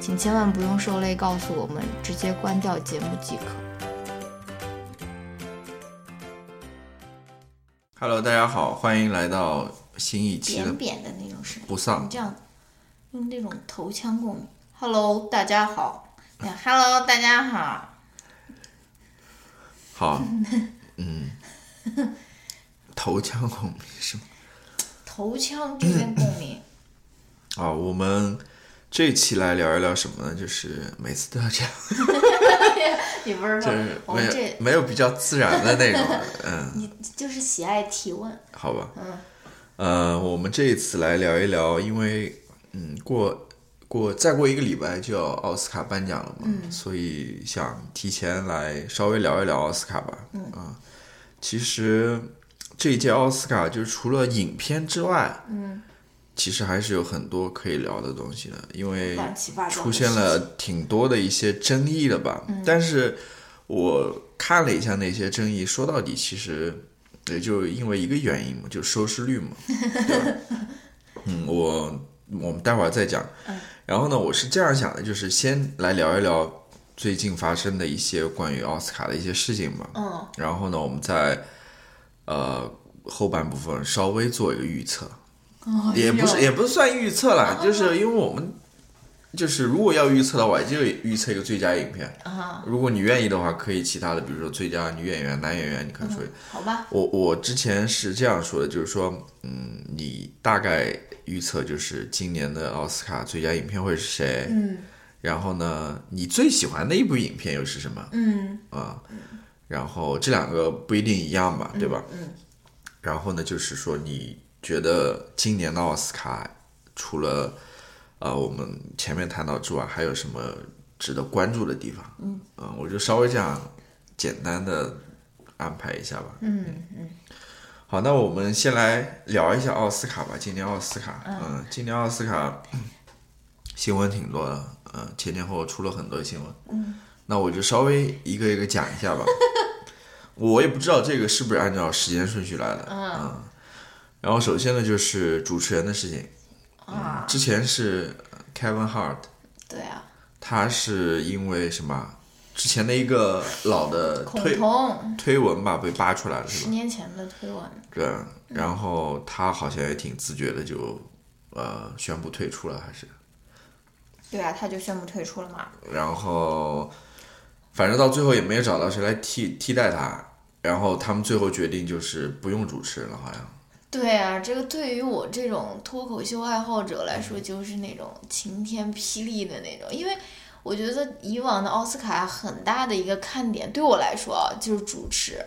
请千万不用受累告诉我们，直接关掉节目即可。Hello，大家好，欢迎来到新一期的扁扁的那种声音，不丧这样用那种头腔共鸣。Hello，大家好。Hello，大家好。好，嗯，头腔共鸣是吗？头腔这边共鸣。啊，我们这一期来聊一聊什么呢？就是每次都要这样，你不是说就是没有我们这没有比较自然的那种，嗯，你就是喜爱提问。好吧，嗯。呃，我们这一次来聊一聊，因为嗯，过过再过一个礼拜就要奥斯卡颁奖了嘛，嗯。所以想提前来稍微聊一聊奥斯卡吧。嗯。啊，其实这一届奥斯卡就是除了影片之外，嗯，其实还是有很多可以聊的东西的，因为出现了挺多的一些争议的吧。嗯但是我看了一下那些争议，说到底其实也就因为一个原因嘛，就收视率嘛，对吧？嗯，我我们待会儿再讲。然后呢，我是这样想的，就是先来聊一聊最近发生的一些关于奥斯卡的一些事情吧。嗯然后呢，我们在呃后半部分稍微做一个预测。哦也不是也不是算预测啦，就是因为我们就是如果要预测的话，就预测一个最佳影片。啊，如果你愿意的话，可以其他的，比如说最佳女演员、男演员，你可以说。好吧。我我之前是这样说的，就是说，嗯，你大概预测就是今年的奥斯卡最佳影片会是谁？嗯然后呢，你最喜欢的一部影片又是什么？嗯啊，然后这两个不一定一样吧，对吧？嗯然后呢，就是说你觉得今年的奥斯卡除了呃我们前面谈到之外，还有什么值得关注的地方？嗯我就稍微这样简单的安排一下吧。嗯嗯好，那我们先来聊一下奥斯卡吧。今年奥斯卡，嗯，今年奥斯卡新闻挺多的，嗯，前前后后出了很多新闻。嗯，那我就稍微一个一个讲一下吧。我也不知道这个是不是按照时间顺序来的。嗯，然后首先呢就是主持人的事情，啊，之前是 Kevin Hart，对啊，他是因为什么？之前的一个老的孔推彤推文吧被扒出来了，是吧十？年前的推文。对，然后他好像也挺自觉的就，呃，宣布退出了，还是，对啊，他就宣布退出了嘛。然后，反正到最后也没有找到谁来替替代他，然后他们最后决定就是不用主持人了，好像，对啊，这个对于我这种脱口秀爱好者来说，就是那种晴天霹雳的那种。因为我觉得以往的奥斯卡很大的一个看点，对我来说啊，就是主持，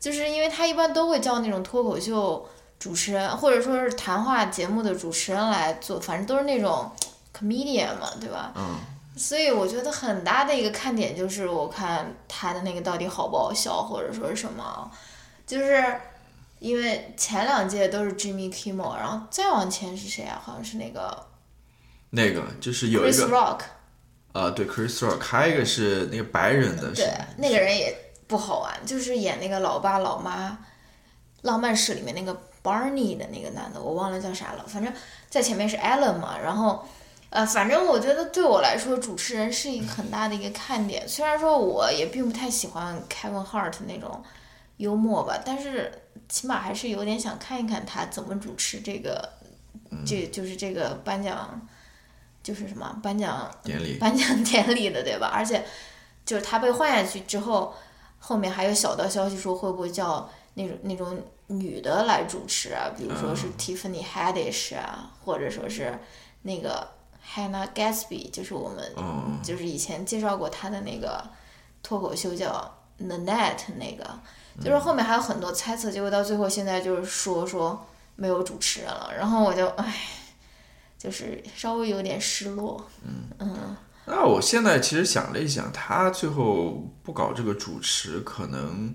就是因为他一般都会叫那种脱口秀主持人，或者说是谈话节目的主持人来做，反正都是那种 comedian 嘛，对吧？嗯，所以我觉得很大的一个看点就是，我看他的那个到底好不好笑，或者说是什么，就是因为前两届都是 Jimmy Kimmel，然后再往前是谁啊？好像是那个那个就是有一 Chris，Rock，呃，对，Chris Rock，还有一个是那个白人的，对，那个人也不好玩，就是演那个老爸老妈《浪漫史》里面那个 Barney 的那个男的，我忘了叫啥了，反正在前面是 Allen 嘛，然后。呃，反正我觉得对我来说，主持人是一个很大的一个看点。虽然说我也并不太喜欢 Kevin Hart 那种幽默吧，但是起码还是有点想看一看他怎么主持这个，这就是这个颁奖，就是什么颁奖典礼，颁奖典礼的，对吧？而且就是他被换下去之后，后面还有小道消息说会不会叫那种那种女的来主持啊，比如说是 Tiffany Haddish 啊，或者说是那个 Hannah Gatsby，就是我们就是以前介绍过他的那个脱口秀叫 The Net 那个，就是后面还有很多猜测，结果到最后现在就是说说没有主持人了，然后我就唉，就是稍微有点失落，嗯嗯。那我现在其实想了一想，他最后不搞这个主持，可能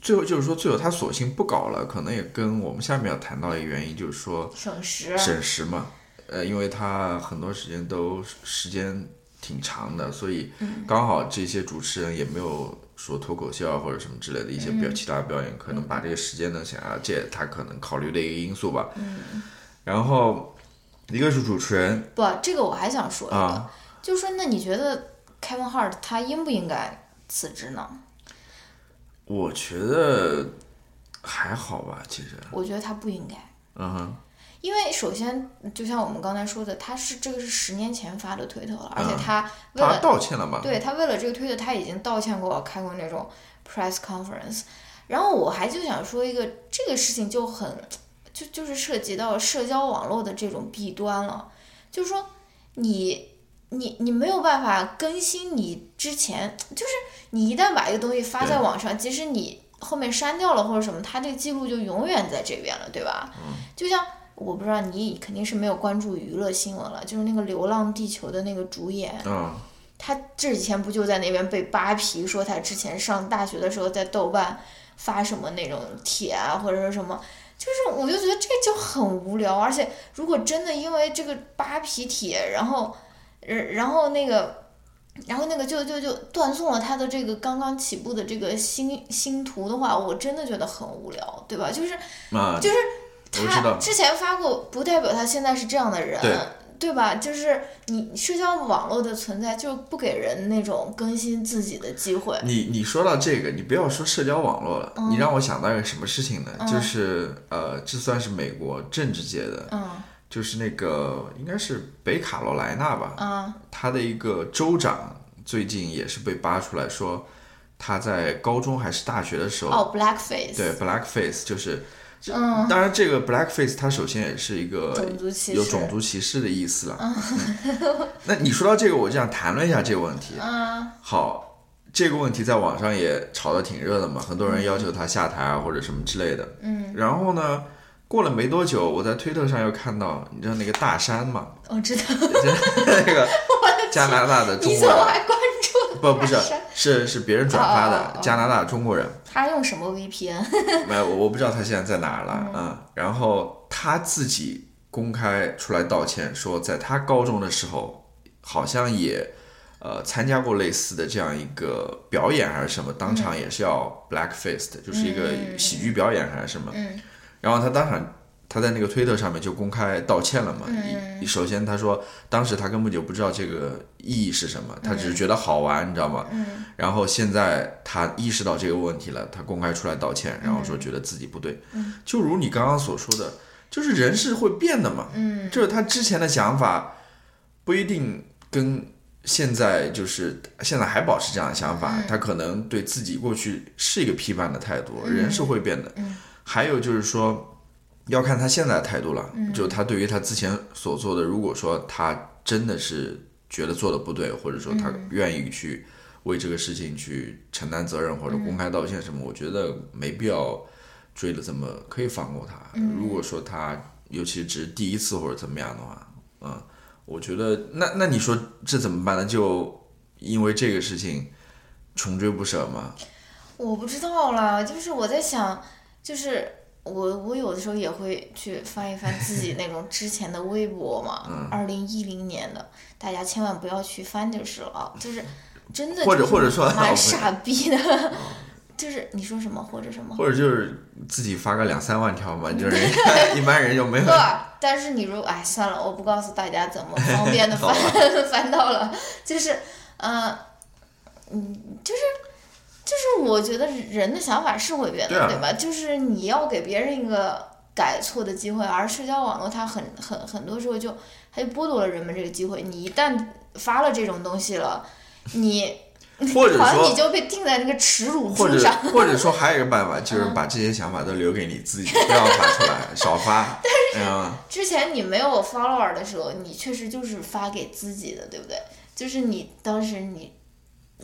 最后就是说，最后他索性不搞了，可能也跟我们下面要谈到的一个原因，就是说省时，省时嘛。呃，因为他很多时间都时间挺长的，所以刚好这些主持人也没有说脱口秀啊或者什么之类的一些表其他表演，可能把这个时间呢想要借他可能考虑的一个因素吧。嗯。然后一个是主持人，不，这个我还想说一个。就说那你觉得 Kevin Hart 他应不应该辞职呢？我觉得还好吧，其实。我觉得他不应该。嗯哼。因为首先，就像我们刚才说的，他是这个是十年前发的推特了，而且他为了道歉了嘛？对他为了这个推特，他已经道歉过，开过那种 press conference。然后我还就想说一个这个事情就很就就是涉及到社交网络的这种弊端了，就是说你。你你没有办法更新你之前，就是你一旦把一个东西发在网上，即使你后面删掉了或者什么，它这个记录就永远在这边了，对吧？就像我不知道你肯定是没有关注娱乐新闻了，就是那个《流浪地球》的那个主演，他这几天不就在那边被扒皮，说他之前上大学的时候在豆瓣发什么那种帖啊，或者说什么，就是我就觉得这就很无聊，而且如果真的因为这个扒皮帖，然后。然然后那个，然后那个就就就断送了他的这个刚刚起步的这个星星图的话，我真的觉得很无聊，对吧？就是，就是他之前发过，不代表他现在是这样的人，对吧？就是你社交网络的存在，就不给人那种更新自己的机会。你你说到这个，你不要说社交网络了，你让我想到一个什么事情呢？就是呃，这算是美国政治界的。嗯。就是那个应该是北卡罗来纳吧，嗯，他的一个州长最近也是被扒出来说，他在高中还是大学的时候，哦，blackface，对，blackface 就是，嗯，当然这个 blackface 它首先也是一个有种族歧视的意思了，嗯，那你说到这个，我就想谈论一下这个问题，嗯，好，这个问题在网上也炒得挺热的嘛，很多人要求他下台啊或者什么之类的，嗯，然后呢？过了没多久，我在推特上又看到，你知道那个大山嘛？我知道，那个加拿大的中国人。你怎么还关注？不，不是，是是别人转发的加拿大中国人。他用什么 VPN？没有，我不知道他现在在哪儿了。嗯，然后他自己公开出来道歉，说在他高中的时候，好像也呃参加过类似的这样一个表演还是什么，当场也是要 blackface 的，就是一个喜剧表演还是什么。嗯。然后他当场，他在那个推特上面就公开道歉了嘛。嗯。首先他说，当时他根本就不知道这个意义是什么，他只是觉得好玩，你知道吗？嗯。然后现在他意识到这个问题了，他公开出来道歉，然后说觉得自己不对。嗯。就如你刚刚所说的，就是人是会变的嘛。嗯。就是他之前的想法，不一定跟现在就是现在还保持这样的想法。他可能对自己过去是一个批判的态度，人是会变的。嗯。还有就是说，要看他现在的态度了。就他对于他之前所做的，如果说他真的是觉得做的不对，或者说他愿意去为这个事情去承担责任或者公开道歉什么，我觉得没必要追的这么，可以放过他。如果说他尤其只是第一次或者怎么样的话，嗯，我觉得那那你说这怎么办呢？就因为这个事情穷追不舍吗？我不知道啦，就是我在想。就是我，我有的时候也会去翻一翻自己那种之前的微博嘛，二零一零年的，大家千万不要去翻就是了，就是真的，或者或者说蛮傻逼的，就是你说什么或者什么，或者就是自己发个两三万条嘛，就是 一般人就没有。但是你如果哎算了，我不告诉大家怎么方便的翻翻到了，就是嗯嗯就是。就是我觉得人的想法是会变的，对吧？就是你要给别人一个改错的机会，而社交网络它很很很多时候就它就剥夺了人们这个机会。你一旦发了这种东西了，你或者说 好像你就被钉在那个耻辱柱上。或者说还有一个办法，就是把这些想法都留给你自己，不要发出来，少发。嗯，之前你没有 follower 的时候，你确实就是发给自己的，对不对？就是你当时你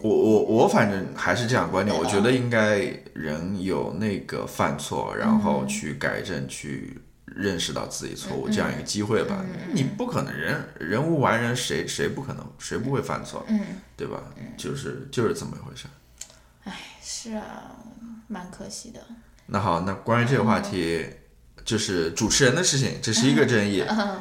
我我我反正还是这样观点，我觉得应该人有那个犯错，然后去改正，去认识到自己错误这样一个机会吧。你不可能人人无完人，谁谁不可能谁不会犯错，嗯，对吧？就是就是这么一回事。是啊，蛮可惜的。那好，那关于这个话题，就是主持人的事情，这是一个争议。嗯，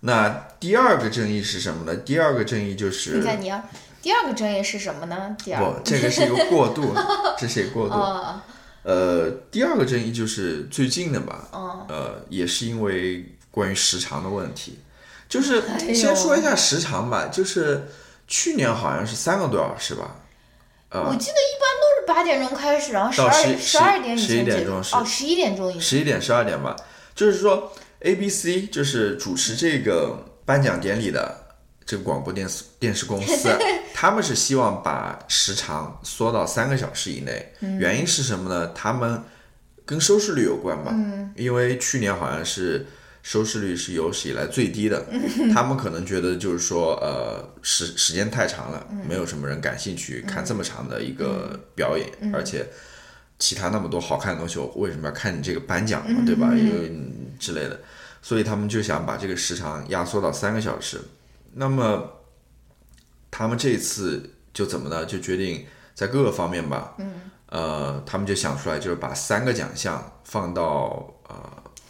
那第二个争议是什么呢？第二个争议就是你看你要第二个争议是什么呢？第二不，这个是一个过渡，这是一个过渡。哦，呃，第二个争议就是最近的吧，哦，呃，也是因为关于时长的问题，就是先说一下时长吧，就是去年好像是三个多小时吧，呃。我记得一般都是八点钟开始，然后十到二10十二点十一点钟是。哦，十一点钟。十一点十二点吧，就是说 A B C 就是主持这个颁奖典礼的这个广播电视电视公司，他们是希望把时长缩到三个小时以内。嗯原因是什么呢？他们跟收视率有关吧，嗯因为去年好像是。收视率是有史以来最低的，他们可能觉得就是说，呃，时时间太长了，没有什么人感兴趣看这么长的一个表演，而且其他那么多好看的东西，我为什么要看你这个颁奖嘛，对吧？因为嗯之类的，所以他们就想把这个时长压缩到三个小时。那么他们这次就怎么呢？就决定在各个方面吧，嗯，呃，他们就想出来，就是把三个奖项放到呃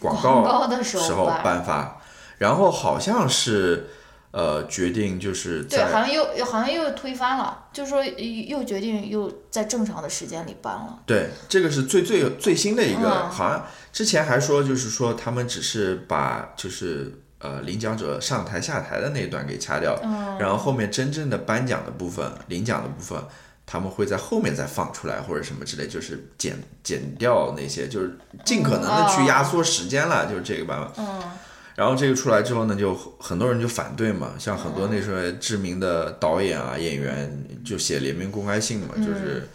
广广告告的时时候，颁发，然后好像是呃决定就是对，在好像又又好像又推翻了，就是说又决定又在正常的时间里颁了。对，这个是最最最新的一个，嗯好像之前还说就是说他们只是把就是呃领奖者上台下台的那一段给掐掉，嗯然后后面真正的颁奖的部分、领奖的部分，他们会在后面再放出来或者什么之类，就是剪剪掉那些，就是尽可能的去压缩时间了，就是这个办法。嗯，然后这个出来之后呢，就很多人就反对嘛，像很多那时候知名的导演啊、演员就写联名公开信嘛，嗯就是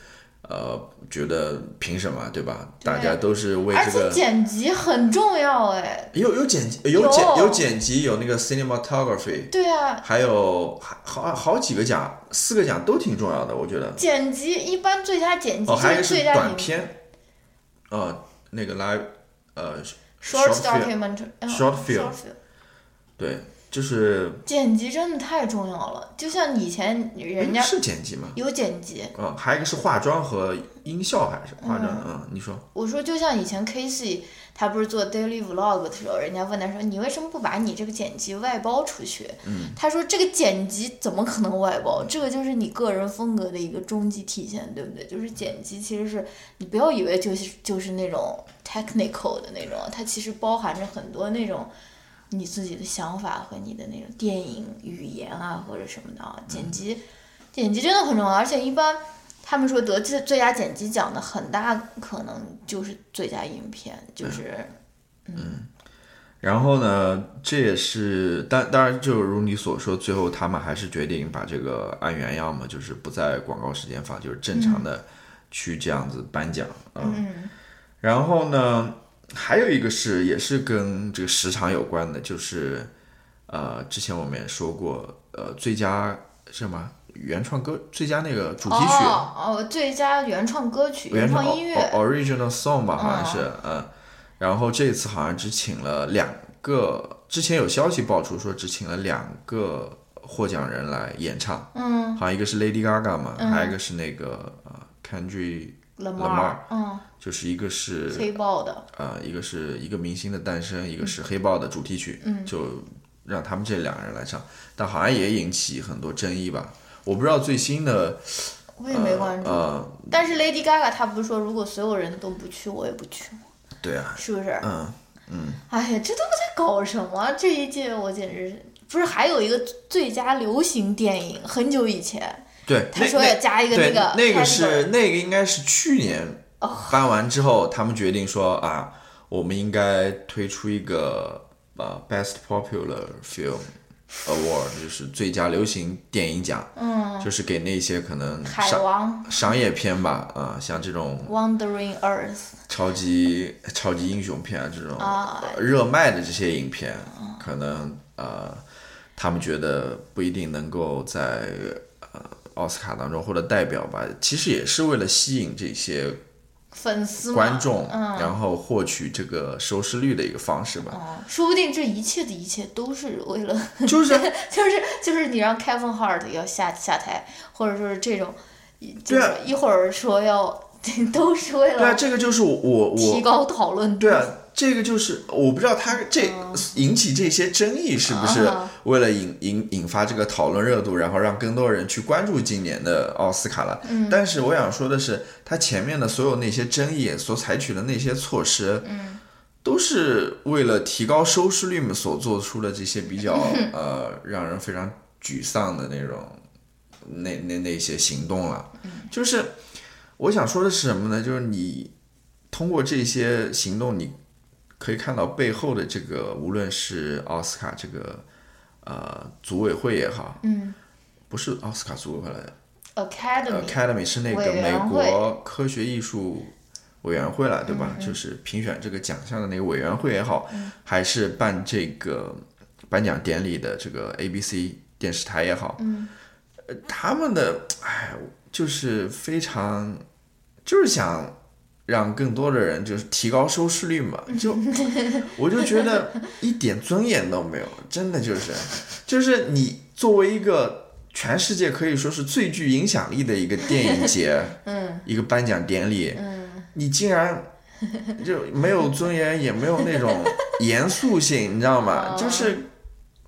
呃觉得凭什么对吧？大家都是为而且这个剪辑很重要哎。有有剪辑有有。剪有剪辑有那个 cinematography，对啊，还有还好好几个奖，四个奖都挺重要的，我觉得。剪辑一般最佳剪辑哦，还有最佳影短片，呃，那个 live 呃 short documentary short film 对，就是剪辑真的太重要了，就像以前人家是剪辑吗？有剪辑，嗯，还有一个是化妆和音效还是化妆？嗯，你说我说就像以前 Casey 他不是做 daily vlog 的时候，人家问他说你为什么不把你这个剪辑外包出去？嗯他说这个剪辑怎么可能外包？这个就是你个人风格的一个终极体现，对不对？就是剪辑其实是你不要以为就是就是那种 technical 的那种，它其实包含着很多那种。你自己的想法和你的那种电影语言啊，或者什么的啊，剪辑，剪辑真的很重要，而且一般他们说得最最佳剪辑奖的很大可能就是最佳影片，就是嗯然后呢，这也是当当然，就如你所说，最后他们还是决定把这个按原样嘛，就是不在广告时间放，就是正常的去这样子颁奖啊。嗯。然后呢，还有一个是也是跟这个时长有关的，就是呃，之前我们也说过，呃，最佳什么？原创歌，最佳那个主题曲。哦哦，最佳原创歌曲、原创创音乐。original song 吧，好像是，嗯，然后这次好像只请了两个，之前有消息爆出说只请了两个获奖人来演唱，嗯。好像一个是 Lady Gaga 嘛，还有一个是那个呃 Kendrick，，Lamar，嗯，就是一个是黑豹的，呃一个是一个明星的诞生，一个是黑豹的主题曲，嗯就让他们这两个人来唱，但好像也引起很多争议吧，我不知道最新的我也没关注。呃，但是 Lady Gaga 她不是说如果所有人都不去，我也不去吗？对啊，是不是？嗯嗯。哎呀，这都在搞什么？这一届我简直是不是还有一个最佳流行电影？很久以前，对，他说要加一个对那个那个是那个应该是去年搬完之后，他们决定说啊，我们应该推出一个呃 best popular film，Award，就是最佳流行电影奖，嗯，就是给那些可能海商王商业片吧，啊、像这种 Wandering Earth 超级超级英雄片啊，这种啊呃热卖的这些影片，可能呃，他们觉得不一定能够在呃奥斯卡当中或者代表吧。其实也是为了吸引这些粉丝观众，嗯，然后获取这个收视率的一个方式吧。哦，说不定这一切的一切都是为了，就是 就是就是你让 Kevin Hart 要下下台，或者说是这种，就是一会儿说要，都是为了对啊，了这个就是我我我提高讨论度。对啊，这个就是我不知道他这引起这些争议是不是啊为了引引引发这个讨论热度，然后让更多人去关注今年的奥斯卡了。嗯但是我想说的是，他前面的所有那些争议所采取的那些措施，嗯都是为了提高收视率嘛所做出的这些比较 呃让人非常沮丧的那种那那那些行动了。嗯就是我想说的是什么呢？就是你通过这些行动，你可以看到背后的这个，无论是奥斯卡这个呃组委会也好，嗯。不是奥斯卡组委会来的，Academy，，Academy 是那个美国科学艺术委员会了，对吧？嗯就是评选这个奖项的那个委员会也好，还是办这个颁奖典礼的这个 ABC 电视台也好，嗯。呃他们的哎，就是非常，就是想让更多的人就是提高收视率嘛，就 我就觉得一点尊严都没有，真的就是，就是你作为一个全世界可以说是最具影响力的一个电影节，嗯一个颁奖典礼，嗯，你竟然就没有尊严，也没有那种严肃性，你知道吗？哦就是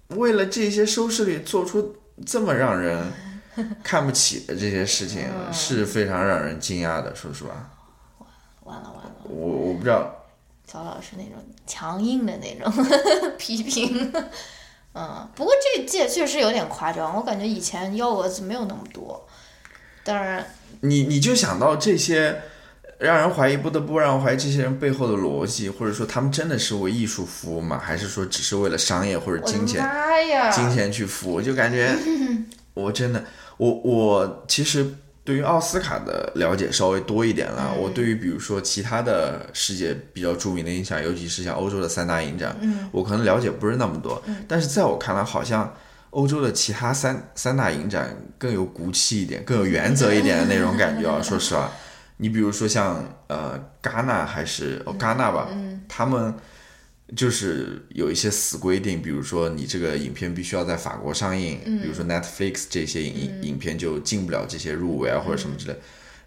为了这些收视率做出这么让人看不起的这些事情，嗯是非常让人惊讶的。说实话，完了完了，我我不知道，曹老师那种强硬的那种 批评。嗯，不过这届确实有点夸张，我感觉以前幺蛾子没有那么多。当然，你你就想到这些。让人怀疑，不得不让人怀疑这些人背后的逻辑，或者说他们真的是为艺术服务吗？还是说只是为了商业或者金钱？金钱去服务就感觉 我真的，我我其实对于奥斯卡的了解稍微多一点了。我对于比如说其他的世界比较著名的影展，尤其是像欧洲的三大影展，我可能了解不是那么多。但是在我看来，好像欧洲的其他三三大影展更有骨气一点，更有原则一点的那种感觉啊。说实话，你比如说像呃戛纳还是哦戛纳吧，他们。就是有一些死规定，比如说你这个影片必须要在法国上映，比如说 Netflix 这些影、影片就进不了这些入围啊或者什么之类。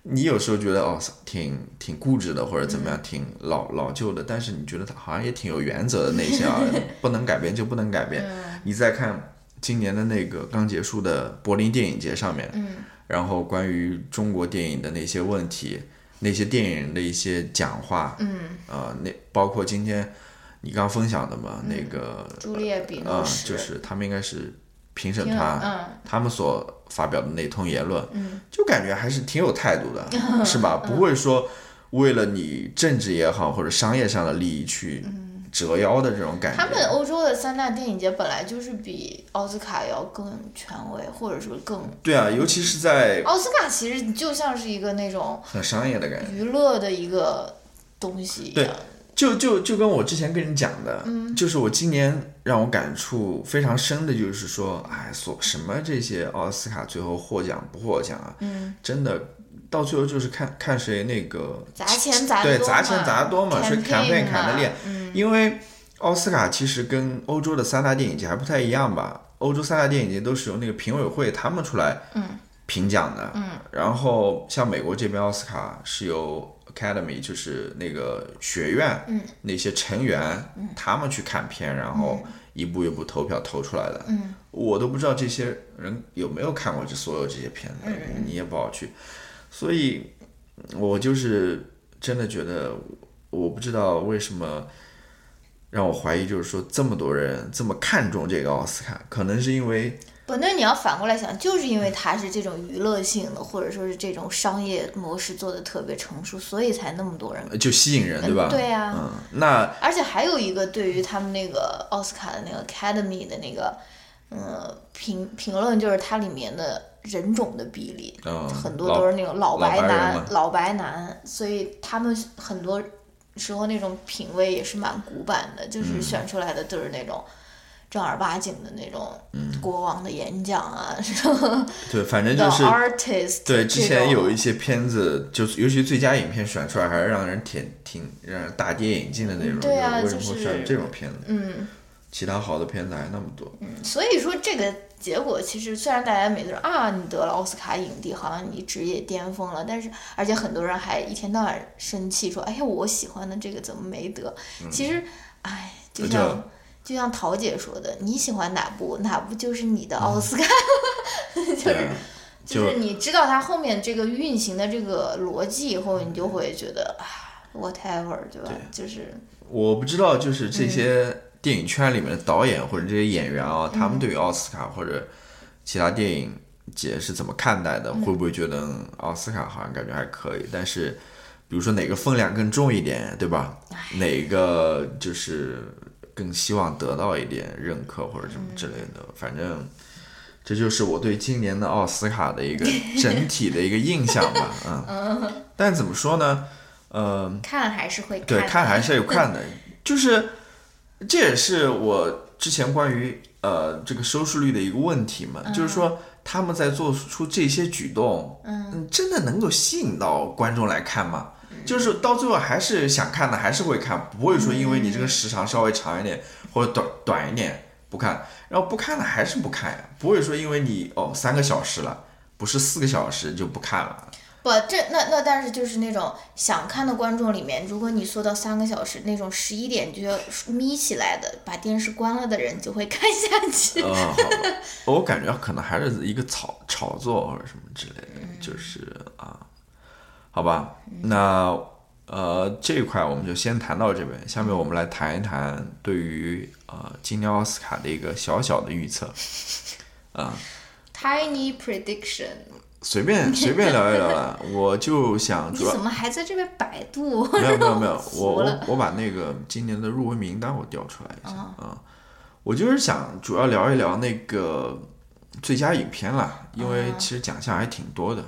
你有时候觉得哦挺挺固执的或者怎么样，挺老老旧的，但是你觉得它好像也挺有原则的那些啊，不能改变就不能改变。你再看今年的那个刚结束的柏林电影节上面，然后关于中国电影的那些问题，那些电影人的一些讲话，嗯，呃，那包括今天。你刚分享的嘛，那个朱丽叶·比啊、诺什，就是他们应该是评审评团，嗯他们所发表的那通言论，就感觉还是挺有态度的，是吧？不会说为了你政治也好或者商业上的利益去折腰的这种感觉。他们欧洲的三大电影节本来就是比奥斯卡要更权威，或者说更对啊，尤其是在奥斯卡其实就像是一个那种很商业的感觉。娱乐的一个东西一对样。就就就跟我之前跟你讲的，就是我今年让我感触非常深的，就是说，哎，所什么这些奥斯卡最后获奖不获奖啊，嗯，真的到最后就是看看谁那个砸钱砸对多砸钱砸得多嘛，谁砍砍得练，嗯。因为奥斯卡其实跟欧洲的三大电影节还不太一样吧，欧洲三大电影节都是由那个评委会他们出来评奖的，嗯，然后像美国这边奥斯卡是由 Academy 就是那个学院，嗯，那些成员、他们去看片，然后一步一步投票投出来的，嗯，我都不知道这些人有没有看过这所有这些片子，嗯你也不好去，所以我就是真的觉得，我不知道为什么。让我怀疑，就是说这么多人这么看重这个奥斯卡，可能是因为不，那你要反过来想，就是因为它是这种娱乐性的，或者说是这种商业模式做的特别成熟，所以才那么多人。就吸引人，对吧？对呀嗯，那而且还有一个对于他们那个奥斯卡的那个 Academy 的那个呃，评评论就是它里面的人种的比例，嗯，很多都是那种老白男、老白男，所以他们很多时候那种品味也是蛮古板的，就是嗯选出来的都是那种正儿八经的那种嗯国王的演讲啊，对，反正 就是 Artist，对，之前有一些片子，就是尤其最佳影片选出来，还是让人挺挺让人大跌眼镜的那种。对啊就是为什么会选这种片子？嗯。其他好的片子还那么多。嗯所以说这个结果其实虽然大家每个人啊，你得了奥斯卡影帝，好像你职业巅峰了，但是而且很多人还一天到晚生气说，哎呀，我喜欢的这个怎么没得？其实，哎，就这像就像桃姐说的，你喜欢哪部，哪部就是你的奥斯卡，就是，就是你知道它后面这个运行的这个逻辑以后，你就会觉得啊，whatever，对吧？就是我不知道，就是嗯这些电影圈里面的导演或者这些演员啊，他嗯们对于奥斯卡或者其他电影节是怎么看待的？嗯会不会觉得嗯奥斯卡好像感觉还可以？但是，比如说哪个分量更重一点，对吧？哪个就是更希望得到一点认可或者什么之类的，反正。这就是我对今年的奥斯卡的一个 整体的一个印象吧，嗯，但怎么说呢，呃，看还是会对，看看还是有看的，就是这也是我之前关于呃这个收视率的一个问题嘛，就是说他们在做出这些举动，嗯，真的能够吸引到观众来看吗？就是到最后还是想看的，还是会看，不会说因为你这个时长稍微长一点或者短短一点不看，然后不看了还是不看呀，不会说因为你哦三个小时了，不是四个小时就不看了。不，这那那但是就是那种想看的观众里面，如果你缩到三个小时，那种十一点就要眯起来的，把电视关了的人就会看下去。呃，我感觉可能还是一个炒炒作或者什么之类的，就是啊，好吧，那呃这一块我们就先谈到这边，下面我们来谈一谈对于呃今年奥斯卡的一个小小的预测，啊，Tiny prediction，随便 随便聊一聊吧，我就想你主要怎么还在这边百度？没有没有没有，我我我把那个今年的入围名单我调出来一下啊、我就是想主要聊一聊那个最佳影片啦，因为其实奖项还挺多的，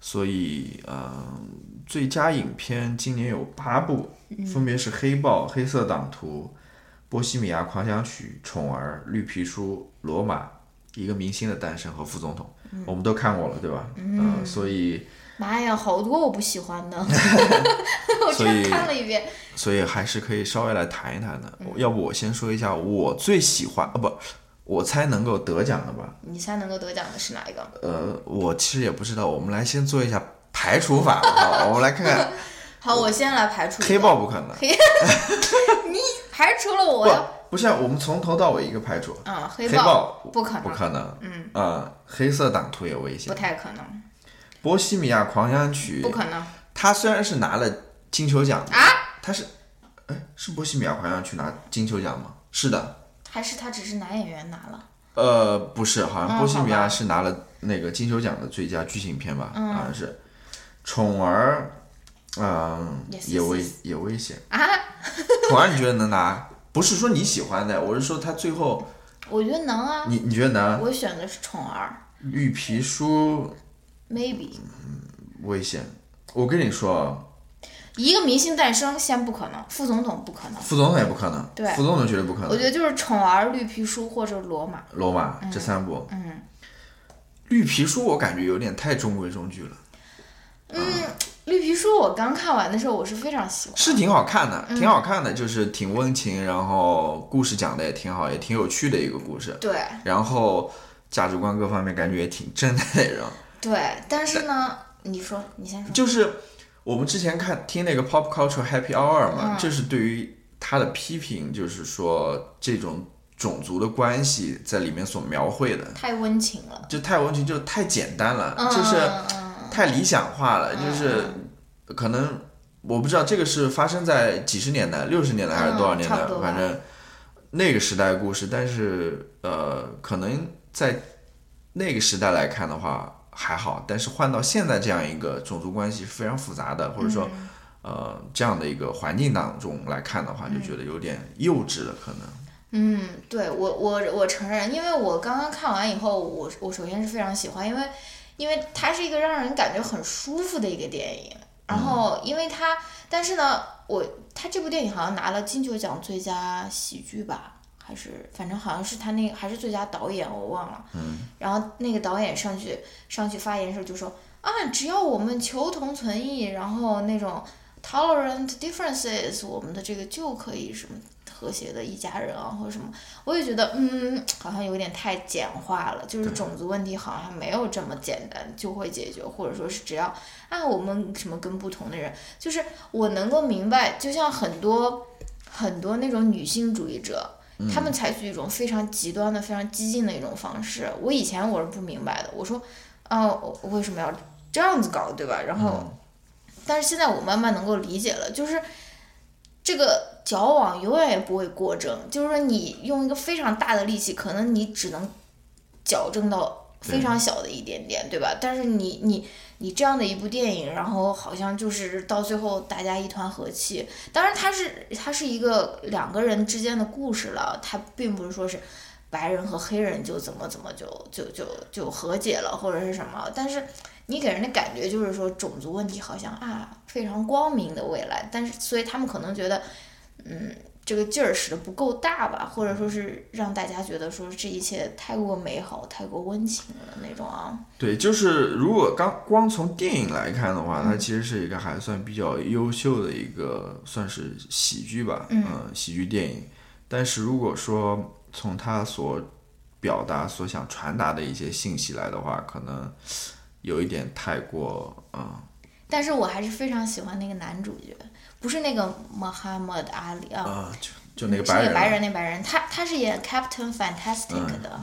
所以呃，最佳影片今年有八部，分别是《黑豹》《黑色党徒》《波西米亚狂想曲》《宠儿》《绿皮书》《罗马》《一个明星的诞生》和《副总统》，我们都看过了，对吧？嗯、所以。妈呀，好多我不喜欢的，我所以真看了一遍。所以还是可以稍微来谈一谈的。要不我先说一下我最喜欢啊，不，我猜能够得奖的吧？你猜能够得奖的是哪一个？呃，我其实也不知道。我们来先做一下排除法，好，我们来看看好，我先来排除黑豹不可能，你排除了我，不，不是啊，我们从头到尾一个排除。嗯，黑黑豹不可能，不可能，嗯，啊，黑色党徒也危险不。太可能，波西米亚狂想曲不，可能他虽然是拿了金球奖啊！他是，哎，是波西米亚狂想曲拿金球奖吗？是的，还是他只是男演员拿了？呃，不是，好像嗯波西米亚是拿了那个金球奖的最佳剧情片吧？好像是。宠儿，嗯、也危也危险。啊，宠儿你觉得能拿？不是说你喜欢的，我是说他最后，我觉得能啊。你你觉得能？我选的是宠儿绿皮书，maybe 危险。我跟你说，一个明星诞生先不可能，副总统不可能。副总统也不可能，对副总统绝对不可能。我觉得就是宠儿、绿皮书或者罗马。罗马这三部，嗯，绿皮书我感觉有点太中规中矩了，嗯绿皮书我刚看完的时候，我是非常喜欢。是挺好看的，挺好看的，就是挺温情，然后故事讲的也挺好，也挺有趣的一个故事。对然后价值观各方面感觉也挺正的那种。对，但是呢，你说，你先说。就是我们之前看听那个 Pop Culture Happy Hour 嘛，嗯。就是对于他的批评，就是说这种种族的关系在里面所描绘的，太温情了，就太温情，就太简单了，嗯就是嗯太理想化了，就是可能我不知道这个是发生在几十年代、六十年代还是多少年代反正那个时代的故事，但是呃，可能在那个时代来看的话还好，但是换到现在这样一个种族关系非常复杂的，或者说、呃这样的一个环境当中来看的话，就觉得有点幼稚了，可能。嗯，对我我我承认，因为我刚刚看完以后，我我首先是非常喜欢，因为因为它是一个让人感觉很舒服的一个电影。然后，因为它，但是呢，我它这部电影好像拿了金球奖最佳喜剧吧，还是反正好像是他那还是最佳导演，我忘了。嗯。然后那个导演上去上去发言时候就说啊，只要我们求同存异，然后那种 tolerant differences，我们的这个就可以什么。和谐的一家人啊，或者什么，我也觉得，嗯，好像有点太简化了。就是种族问题好像没有这么简单就会解决，或者说是只要啊，我们什么跟不同的人，就是我能够明白，就像很多很多那种女性主义者，他们采取一种非常极端的、非常激进的一种方式。我以前我是不明白的，我说，啊，我为什么要这样子搞，对吧？然后，但是现在我慢慢能够理解了，就是这个。矫枉永远也不会过正，就是说你用一个非常大的力气，可能你只能矫正到非常小的一点点，对吧？但是你你你这样的一部电影，然后好像就是到最后大家一团和气。当然，它是它是一个两个人之间的故事了，它并不是说是白人和黑人就怎么怎么就就就就和解了或者是什么。但是你给人的感觉就是说种族问题好像啊非常光明的未来，但是所以他们可能觉得。嗯，这个劲儿使得不够大吧，或者说是让大家觉得说这一切太过美好、太过温情的那种啊。对，就是如果刚光从电影来看的话，它其实是一个还算比较优秀的一个算是喜剧吧，嗯，喜剧电影。但是如果说从它所表达、所想传达的一些信息来的话，可能有一点太过啊。但是我还是非常喜欢那个男主角。不是那个 Muhammad Ali 啊，就就那个白人，白人那白人，他他是演 Captain Fantastic 的，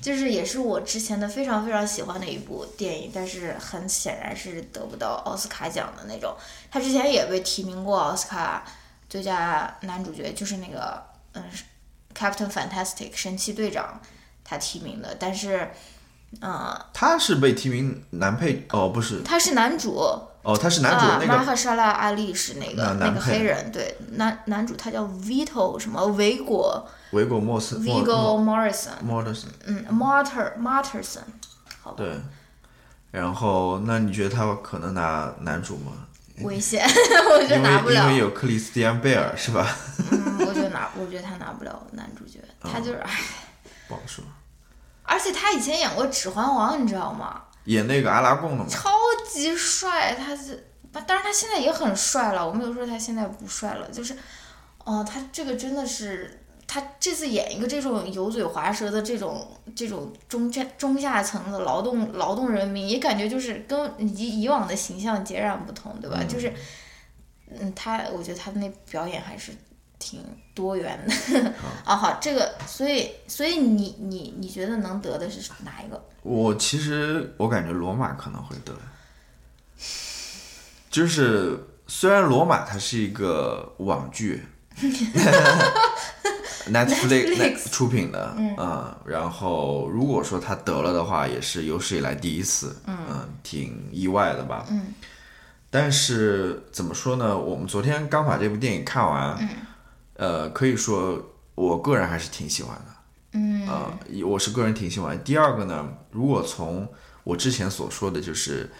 就是也是我之前的非常非常喜欢的一部电影，但是很显然是得不到奥斯卡奖的那种。他之前也被提名过奥斯卡最佳男主角，就是那个嗯 Captain Fantastic 神奇队长，他提名的，但是嗯，他是被提名男配哦，不是，他是男主。哦，他是男主，那个马赫沙拉阿利是那个那个黑人，对，男男主他叫 Vito 什么维果，维果莫斯，Vigo Morrison，Morrison，嗯，Marter Marterson，好吧。对，然后那你觉得他可能拿男主吗？危险，我觉得拿不了。因为有克里斯蒂安贝尔是吧？嗯，我觉得拿，我觉得他拿不了男主角，他就是唉，不好说。而且他以前演过《指环王》，你知道吗？演那个阿拉贡的吗？超级帅，他是，当然他现在也很帅了。我没有说他现在不帅了，就是，哦，他这个真的是，他这次演一个这种油嘴滑舌的这种这种中下中下层的劳动劳动人民，也感觉就是跟以以往的形象截然不同，对吧？就是，嗯，他我觉得他的那表演还是。挺多元的。啊，好，这个，所以，所以你你你觉得能得的是哪一个？我其实我感觉罗马可能会得，就是虽然罗马它是一个网剧，Netflix 出品的，嗯，然后如果说他得了的话，也是有史以来第一次，嗯，挺意外的吧，嗯，但是怎么说呢？我们昨天刚把这部电影看完，嗯。呃，可以说我个人还是挺喜欢的，嗯，呃，我是个人挺喜欢。第二个呢，如果从我之前所说的就是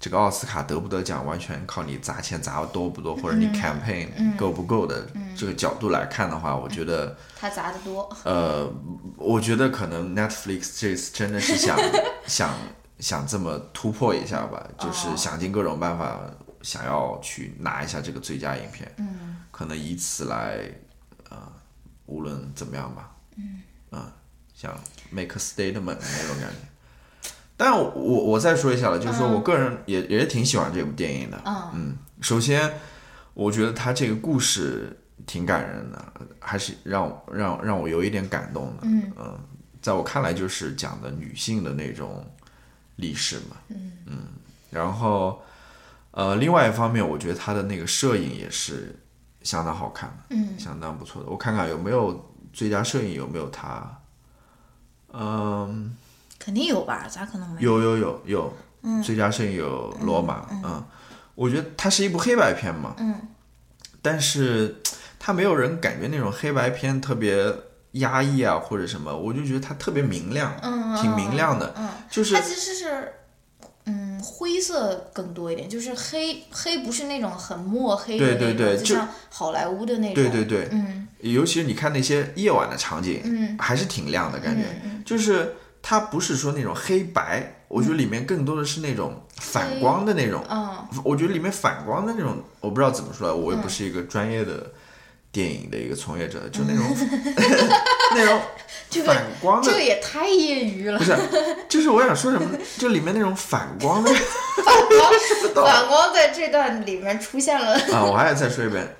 这个奥斯卡得不得奖，完全靠你砸钱砸的多不多，或者你 campaign 够不够的这个角度来看的话，我觉得他砸的多。呃，我觉得可能 Netflix 这次真的是想 想想这么突破一下吧，就是想尽各种办法想要去拿一下这个最佳影片，嗯，可能以此来。无论怎么样吧，嗯，啊，像 make a statement 那种感觉。但我我再说一下了，就是说我个人也也挺喜欢这部电影的。嗯，首先我觉得他这个故事挺感人的，还是让让让我有一点感动的。嗯嗯，在我看来就是讲的女性的那种历史嘛。嗯嗯，然后呃，另外一方面，我觉得他的那个摄影也是。相当好看，嗯，相当不错的。我看看有没有最佳摄影有没有他，嗯，肯定有吧？咋可能没有？有有有有，嗯，最佳摄影有罗马，嗯，我觉得它是一部黑白片嘛，嗯，但是它没有人感觉那种黑白片特别压抑啊或者什么，我就觉得它特别明亮，嗯，挺明亮的，嗯，就是它其实是。嗯，灰色更多一点，就是黑黑不是那种很墨黑的那种，对对对就就像好莱坞的那种。对对对，嗯尤其是你看那些夜晚的场景，嗯还是挺亮的感觉，嗯就是它不是说那种黑白，我觉得里面更多的是那种反光的那种，嗯我觉得里面反光的那种，我不知道怎么说，我也不是一个专业的电影的一个从业者，就那种 那种这个反光的这个也太业余了。不。是，就是我想说什么呢？就里面那种反光的反光，反光在这段里面出现了。啊，我还要再说一遍，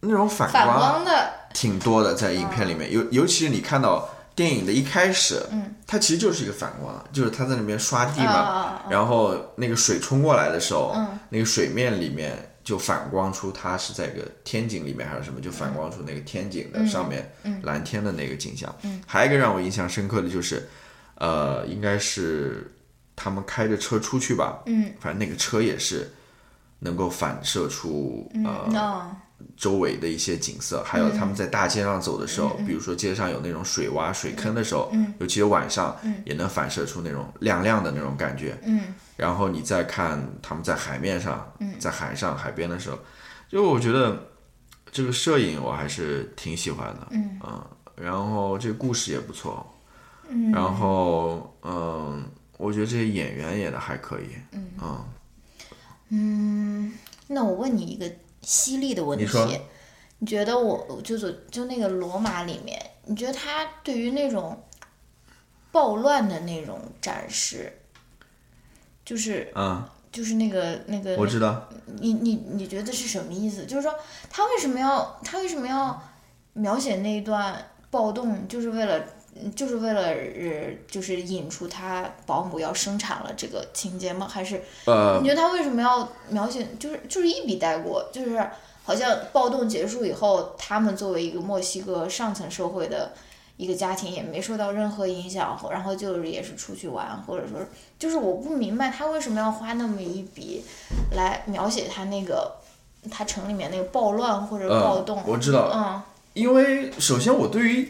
那种反反光光的，挺多的，在影片里面，尤尤其是你看到电影的一开始，嗯，它其实就是一个反光，就是他在那边刷地嘛，啊。然后那个水冲过来的时候，嗯。那个水面里面就反光出它是在一个天井里面还是什么，就反光出那个天井的上面、蓝天的那个景象。嗯。还有一个让我印象深刻的就是，呃，应该是他们开着车出去吧，嗯。反正那个车也是能够反射出呃周围的一些景色，还有他们在大街上走的时嗯候，比如说街上有那种水洼、水坑的时候，尤其是晚上，也能反射出那种亮亮的那种感觉。嗯然后你再看他们在海面上，在海上海边的时候，就我觉得这个摄影我还是挺喜欢的，嗯。然后这个故事也不错，嗯。然后嗯，我觉得这些演员演的还可以，嗯。嗯，那我问你一个犀利的问题你说，你觉得我就是就那个罗马里面，你觉得他对于那种暴乱的那种展示，就是嗯，就是那个那个我知道，你你你觉得是什么意思？就是说他为什么要他为什么要描写那一段暴动，就是为了就是为了呃就是引出他保姆要生产了这个情节吗？还是呃你，觉得他为什么要描写就是就是一笔带过，就是好像暴动结束以后，他们作为一个墨西哥上层社会的。一个家庭也没受到任何影响，然后就是也是出去玩，或者说，就是我不明白他为什么要花那么一笔来描写他那个他城里面那个暴乱或者暴动。嗯我知道嗯因为首先我对于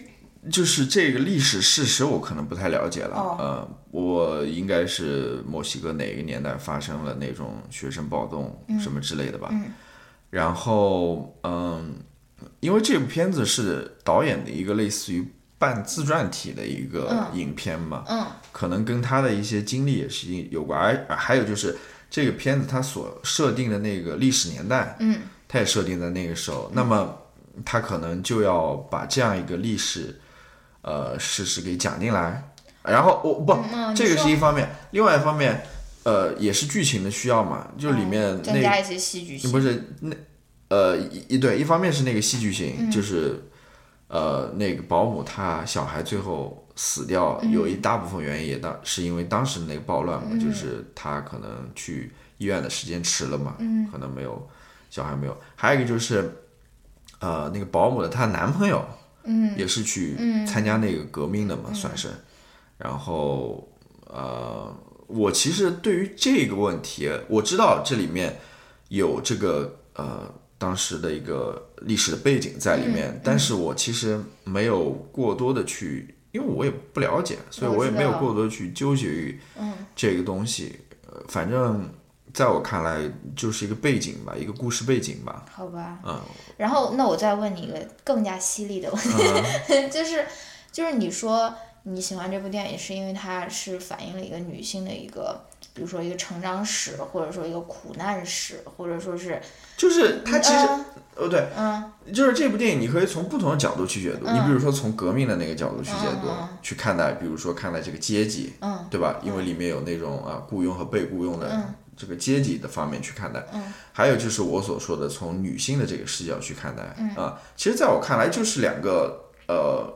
就是这个历史事实我可能不太了解了，哦呃，我应该是墨西哥哪个年代发生了那种学生暴动什么之类的吧，嗯然后嗯，因为这部片子是导演的一个类似于半自传体的一个嗯。影片嘛，嗯。可能跟他的一些经历也是有关，而还有就是这个片子它所设定的那个历史年代，嗯。它也设定在那个时候，那么他可能就要把这样一个历史，呃，事实给讲进来。然后我不，嗯，这个是一方面，另外一方面，呃，也是剧情的需要嘛，就里面那加一些戏剧性。不是那呃一一对，一方面是那个戏剧性，嗯。就是呃那个保姆她小孩最后死掉，嗯有一大部分原因也当是因为当时那个暴乱嘛，就是她可能去医院的时间迟了嘛，嗯。可能没有小孩没有，还有一个就是呃那个保姆的她男朋友，嗯。也是去参加那个革命的嘛，算是，然后呃我其实对于这个问题，我知道这里面有这个呃当时的一个历史的背景在里面，但是我其实没有过多的去，因为我也不了解，所以我也没有过多去纠结于这个东西。呃，反正在我看来就是一个背景吧，一个故事背景吧。好吧，嗯，然后那我再问你一个更加犀利的问题，就是就是你说你喜欢这部电影是因为它是反映了一个女性的一个，比如说一个成长史，或者说一个苦难史，或者说是就是它其实，嗯哦对，嗯就是这部电影，你可以从不同的角度去解读。嗯你比如说从革命的那个角度去解读，去看待，比如说看待这个阶级，嗯对吧？因为里面有那种啊雇佣和被雇佣的嗯这个阶级的方面去看待。嗯还有就是我所说的从女性的这个视角去看待。嗯啊，其实在我看来就是两个呃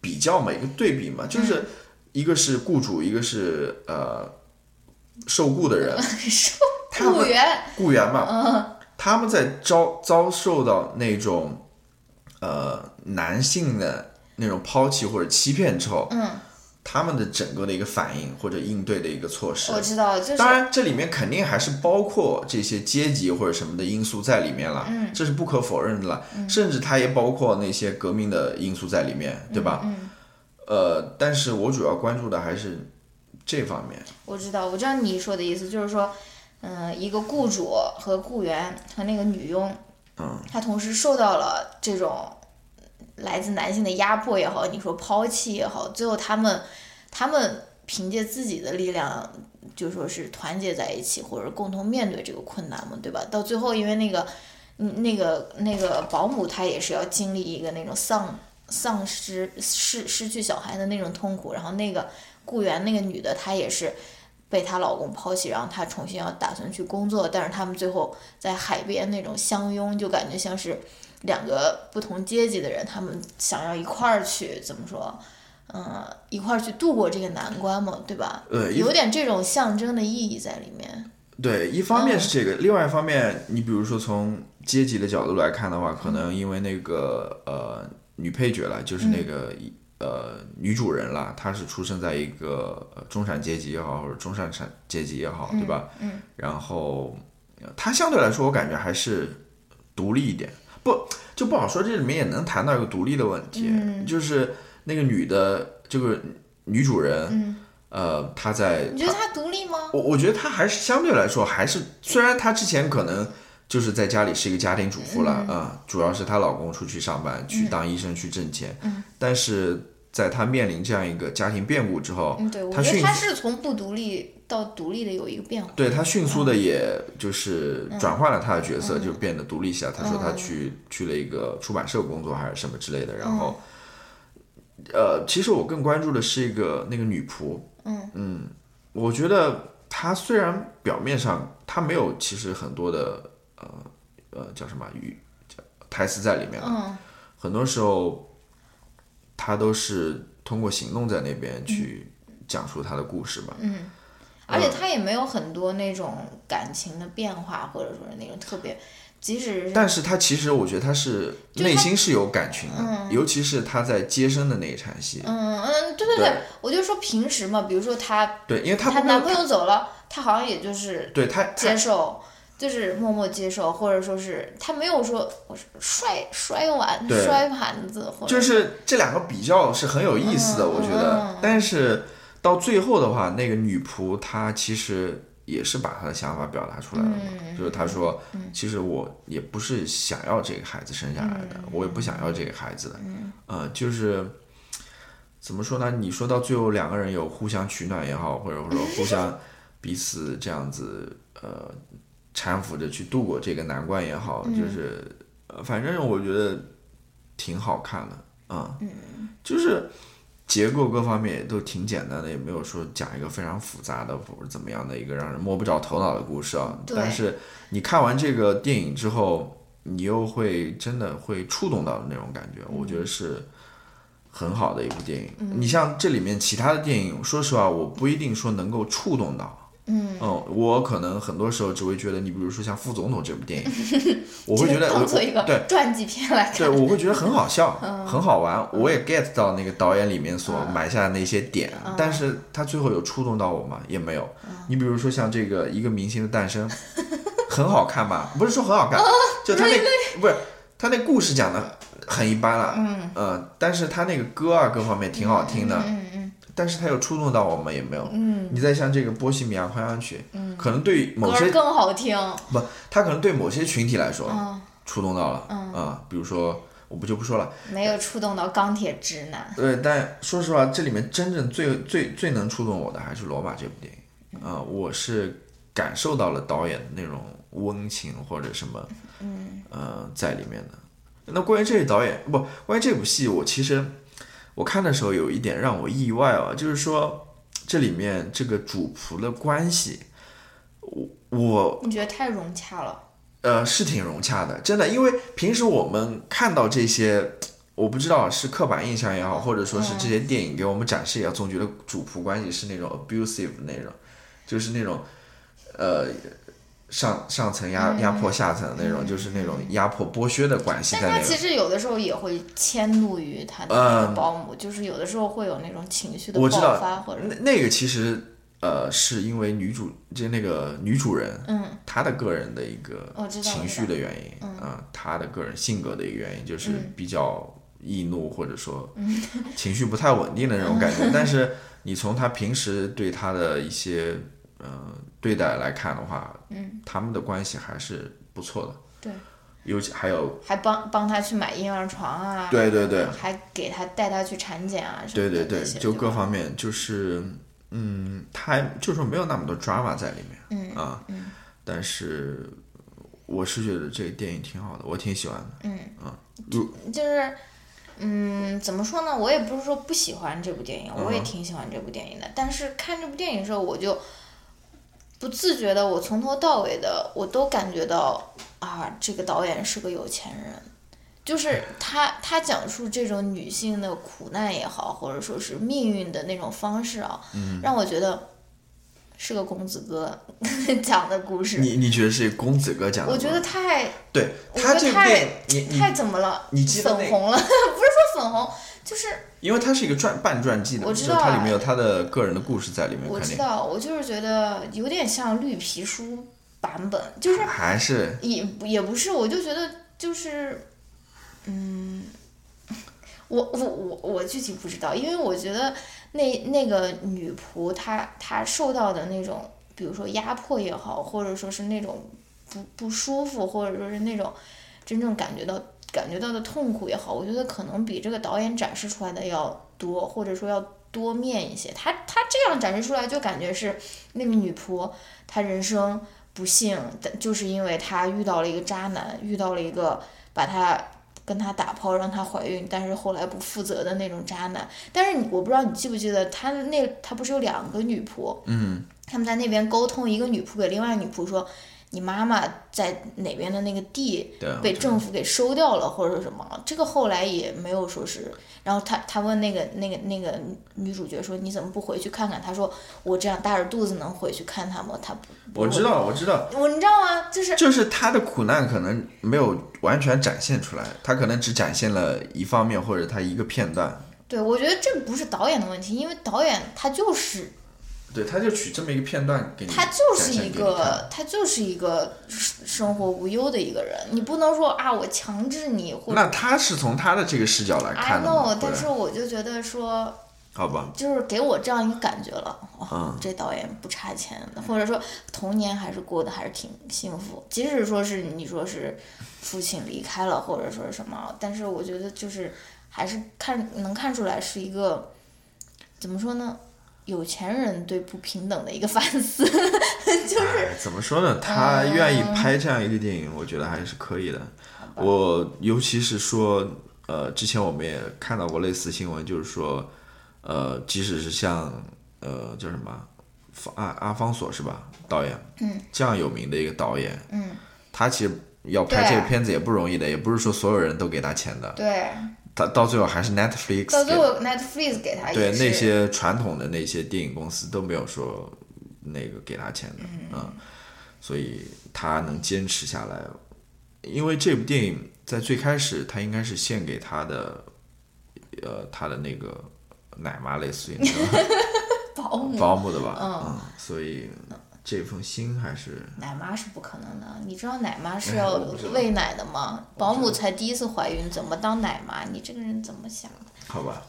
比较嘛，一个对比嘛，嗯就是一个是雇主，一个是呃受雇的人，雇员，雇员嘛，嗯。他们在遭遭受到那种呃男性的那种抛弃或者欺骗之后，嗯。他们的整个的一个反应或者应对的一个措施。我知道，就是当然这里面肯定还是包括这些阶级或者什么的因素在里面了，嗯，这是不可否认的了，甚至它也包括那些革命的因素在里面，对吧？嗯，呃，但是我主要关注的还是这方面。我知道，我知道你说的意思，就是说，嗯、一个雇主和雇员和那个女佣，嗯，他同时受到了这种来自男性的压迫也好，你说抛弃也好，最后他们他们凭借自己的力量，就说是团结在一起，或者共同面对这个困难嘛，对吧？到最后，因为那个，嗯，那个那个保姆她也是要经历一个那种丧丧失失失去小孩的那种痛苦，然后那个雇员那个女的她也是。被她老公抛弃，然后她重新要打算去工作，但是他们最后在海边那种相拥，就感觉像是两个不同阶级的人，他们想要一块儿去怎么说，嗯、一块儿去度过这个难关嘛，对吧？呃，有点这种象征的意义在里面。对，一方面是这嗯个，另外一方面，你比如说从阶级的角度来看的话，可能因为那个呃女配角了，就是那个、呃女主人啦，她是出生在一个呃中产阶级也好，或者中上产阶级也好，对吧？嗯。然后呃她相对来说，我感觉还是独立一点，不就不好说。这里面也能谈到一个独立的问题，嗯就是那个女的这个女主人，嗯，呃，她在你觉得她独立吗？我我觉得她还是相对来说还是，虽然她之前可能就是在家里是一个家庭主妇了啊、主要是她老公出去上班去当医生去挣钱，但是在她面临这样一个家庭变故之后，嗯，对，我觉得她迅她是从不独立到独立的有一个变化。对她迅速的也就是转换了她的角色，就变得独立起来。她说她去去了一个出版社工作还是什么之类的，然后。呃，其实我更关注的是一个那个女仆，嗯我觉得她虽然表面上她没有其实很多的呃呃叫什么语叫台词在里面了，嗯。很多时候他都是通过行动在那边去讲述他的故事吧。嗯，而且他也没有很多那种感情的变化，或者说是那种特别，即使是但是他其实我觉得他是内心是有感情的，尤其是他在接生的那一场戏，嗯嗯，对对对我就说平时嘛，比如说他对，因为她不她男朋友走了，她好像也就是对她接受，就是默默接受，或者说是他没有说我是摔摔碗、摔盘子，或者就是这两个比较是很有意思的，嗯我觉得。但是到最后的话，那个女仆她其实也是把她的想法表达出来了嘛，嗯就是她说，其实我也不是想要这个孩子生下来嗯的，我也不想要这个孩子的，呃，就是。怎么说呢？你说到最后，两个人有互相取暖也好，或者说互相彼此这样子呃搀扶着去度过这个难关也好，就是呃，反正我觉得挺好看的啊，就是结构各方面也都挺简单的，也没有说讲一个非常复杂的或者怎么样的一个让人摸不着头脑的故事啊。但是你看完这个电影之后，你又会真的会触动到的那种感觉，我觉得是。很好的一部电影，你像这里面其他的电影，说实话，我不一定说能够触动到，嗯，我可能很多时候只会觉得，你比如说像《副总统》这部电影，我会觉得我当做一个对。传记片来看。对，我会觉得很好笑，嗯。很好玩，我也 get 到那个导演里面所埋下的那些点，嗯。但是他最后有触动到我吗？也没有。你比如说像这个《一个明星的诞生》，很好看吧？不是说很好看，就他那不是他那故事讲的很一般了，嗯。呃，但是他那个歌啊各方面挺好听的，嗯嗯但是它有触动到我们也没有。嗯你再像这个《波西米亚狂想曲》，嗯，可能对某些更好听。不，它可能对某些群体来说嗯，触动到了，嗯啊，比如说我不就不说了。没有触动到钢铁直男。对，但说实话，这里面真正最最最能触动我的还是《罗马》这部电影啊、我是感受到了导演的那种温情或者什么，嗯呃，在里面的。那关于这位导演，不，关于这部戏，我其实我看的时候有一点让我意外啊，就是说这里面这个主仆的关系，我我你觉得太融洽了？呃，是挺融洽的，真的，因为平时我们看到这些，我不知道是刻板印象也好，或者说是这些电影给我们展示也好，总觉得主仆关系是那种 abusive 那种，就是那种，呃，上上层压压迫下层那种，就是那种压迫剥削的关系在那但他其实有的时候也会迁怒于他的保姆，就是有的时候会有那种情绪的爆发，或者那那个其实呃是因为女主就那个女主人，嗯，她的个人的一个情绪的原因，嗯，她的个人性格的一个原因就是嗯。比较易怒或者说情绪不太稳定的那种感觉。但是你从她平时对她的一些呃对待来看的话，嗯，他们的关系还是不错的。对，尤其还有还帮帮他去买婴儿床啊，对对对还给他带他去产检啊什么对对对就各方面就是，嗯，他就是说没有那么多 drama 在里面，嗯啊，但是我是觉得这个电影挺好的，我挺喜欢的，嗯啊，就就是，嗯，怎么说呢？我也不是说不喜欢这部电影，我也挺喜欢这部电影的。但是看这部电影的时候，我就不自觉的，我从头到尾的，我都感觉到啊，这个导演是个有钱人。就是他，他讲述这种女性的苦难也好，或者说是命运的那种方式啊，嗯让我觉得是个公子哥 讲的故事。你你觉得是公子哥讲的吗？我觉得太对我他这部觉得太，怎么了？你记得粉红了？不是说粉红，就是因为它是一个传半传记的，我知道它里面有他的个人的故事在里面，我知道，我就是觉得有点像绿皮书版本，就是还是也也不是，我就觉得就是，嗯，我我我我具体不知道，因为我觉得那那个女仆她她受到的那种，比如说压迫也好，或者说是那种不不舒服，或者说是那种真正感觉到感觉到的痛苦也好，我觉得可能比这个导演展示出来的要多，或者说要多面一些。他他这样展示出来，就感觉是那个女仆她人生不幸，就是因为她遇到了一个渣男，遇到了一个把她跟她打炮让她怀孕，但是后来不负责的那种渣男。但是你我不知道你记不记得，他那他不是有两个女仆，嗯，他们在那边沟通，一个女仆给另外女仆说。你妈妈在哪边的那个地被政府给收掉了，或者什么？这个后来也没有说是。然后他他问那个那个那个女主角说：“你怎么不回去看看？”他说：“我这样大着肚子能回去看他吗？”他，不我知道我知道，我你知道吗？就是就是他的苦难可能没有完全展现出来，他可能只展现了一方面或者他一个片段，对，我觉得这不是导演的问题，因为导演他就是对，他就取这么一个片段给你，他就是一个他就是一个生生活无忧的一个人，你不能说啊，我强制你或者那他是从他的这个视角来看的 I know，但是我就觉得说。好吧，就是给我这样一个感觉了，哇、嗯。这导演不差钱，或者说童年还是过得还是挺幸福，即使说是你说是父亲离开了，或者说是什么，但是我觉得就是还是看能看出来是一个怎么说呢，有钱人对不平等的一个 反思，就是哎，怎么说呢？他愿意拍这样一个电影，我觉得还是可以的。我尤其是说，呃，之前我们也看到过类似新闻，就是说，呃，即使是像呃叫什么方阿阿方索是吧，导演，嗯，这样有名的一个导演，嗯，他其实要拍这个片子也不容易的，也不是说所有人都给他钱的，对，他到最后还是 Netflix 给到最后 Netflix 给他对那些传统的那些电影公司都没有说那个给他钱的，嗯，所以他能坚持下来，因为这部电影在最开始他应该是献给他的，呃，他的那个奶妈，类似于 保姆保姆的吧，嗯所以这封心还是？奶妈是不可能的，你知道奶妈是哎要喂奶的吗？保姆才第一次怀孕，怎么当奶妈？你这个人怎么想？好吧，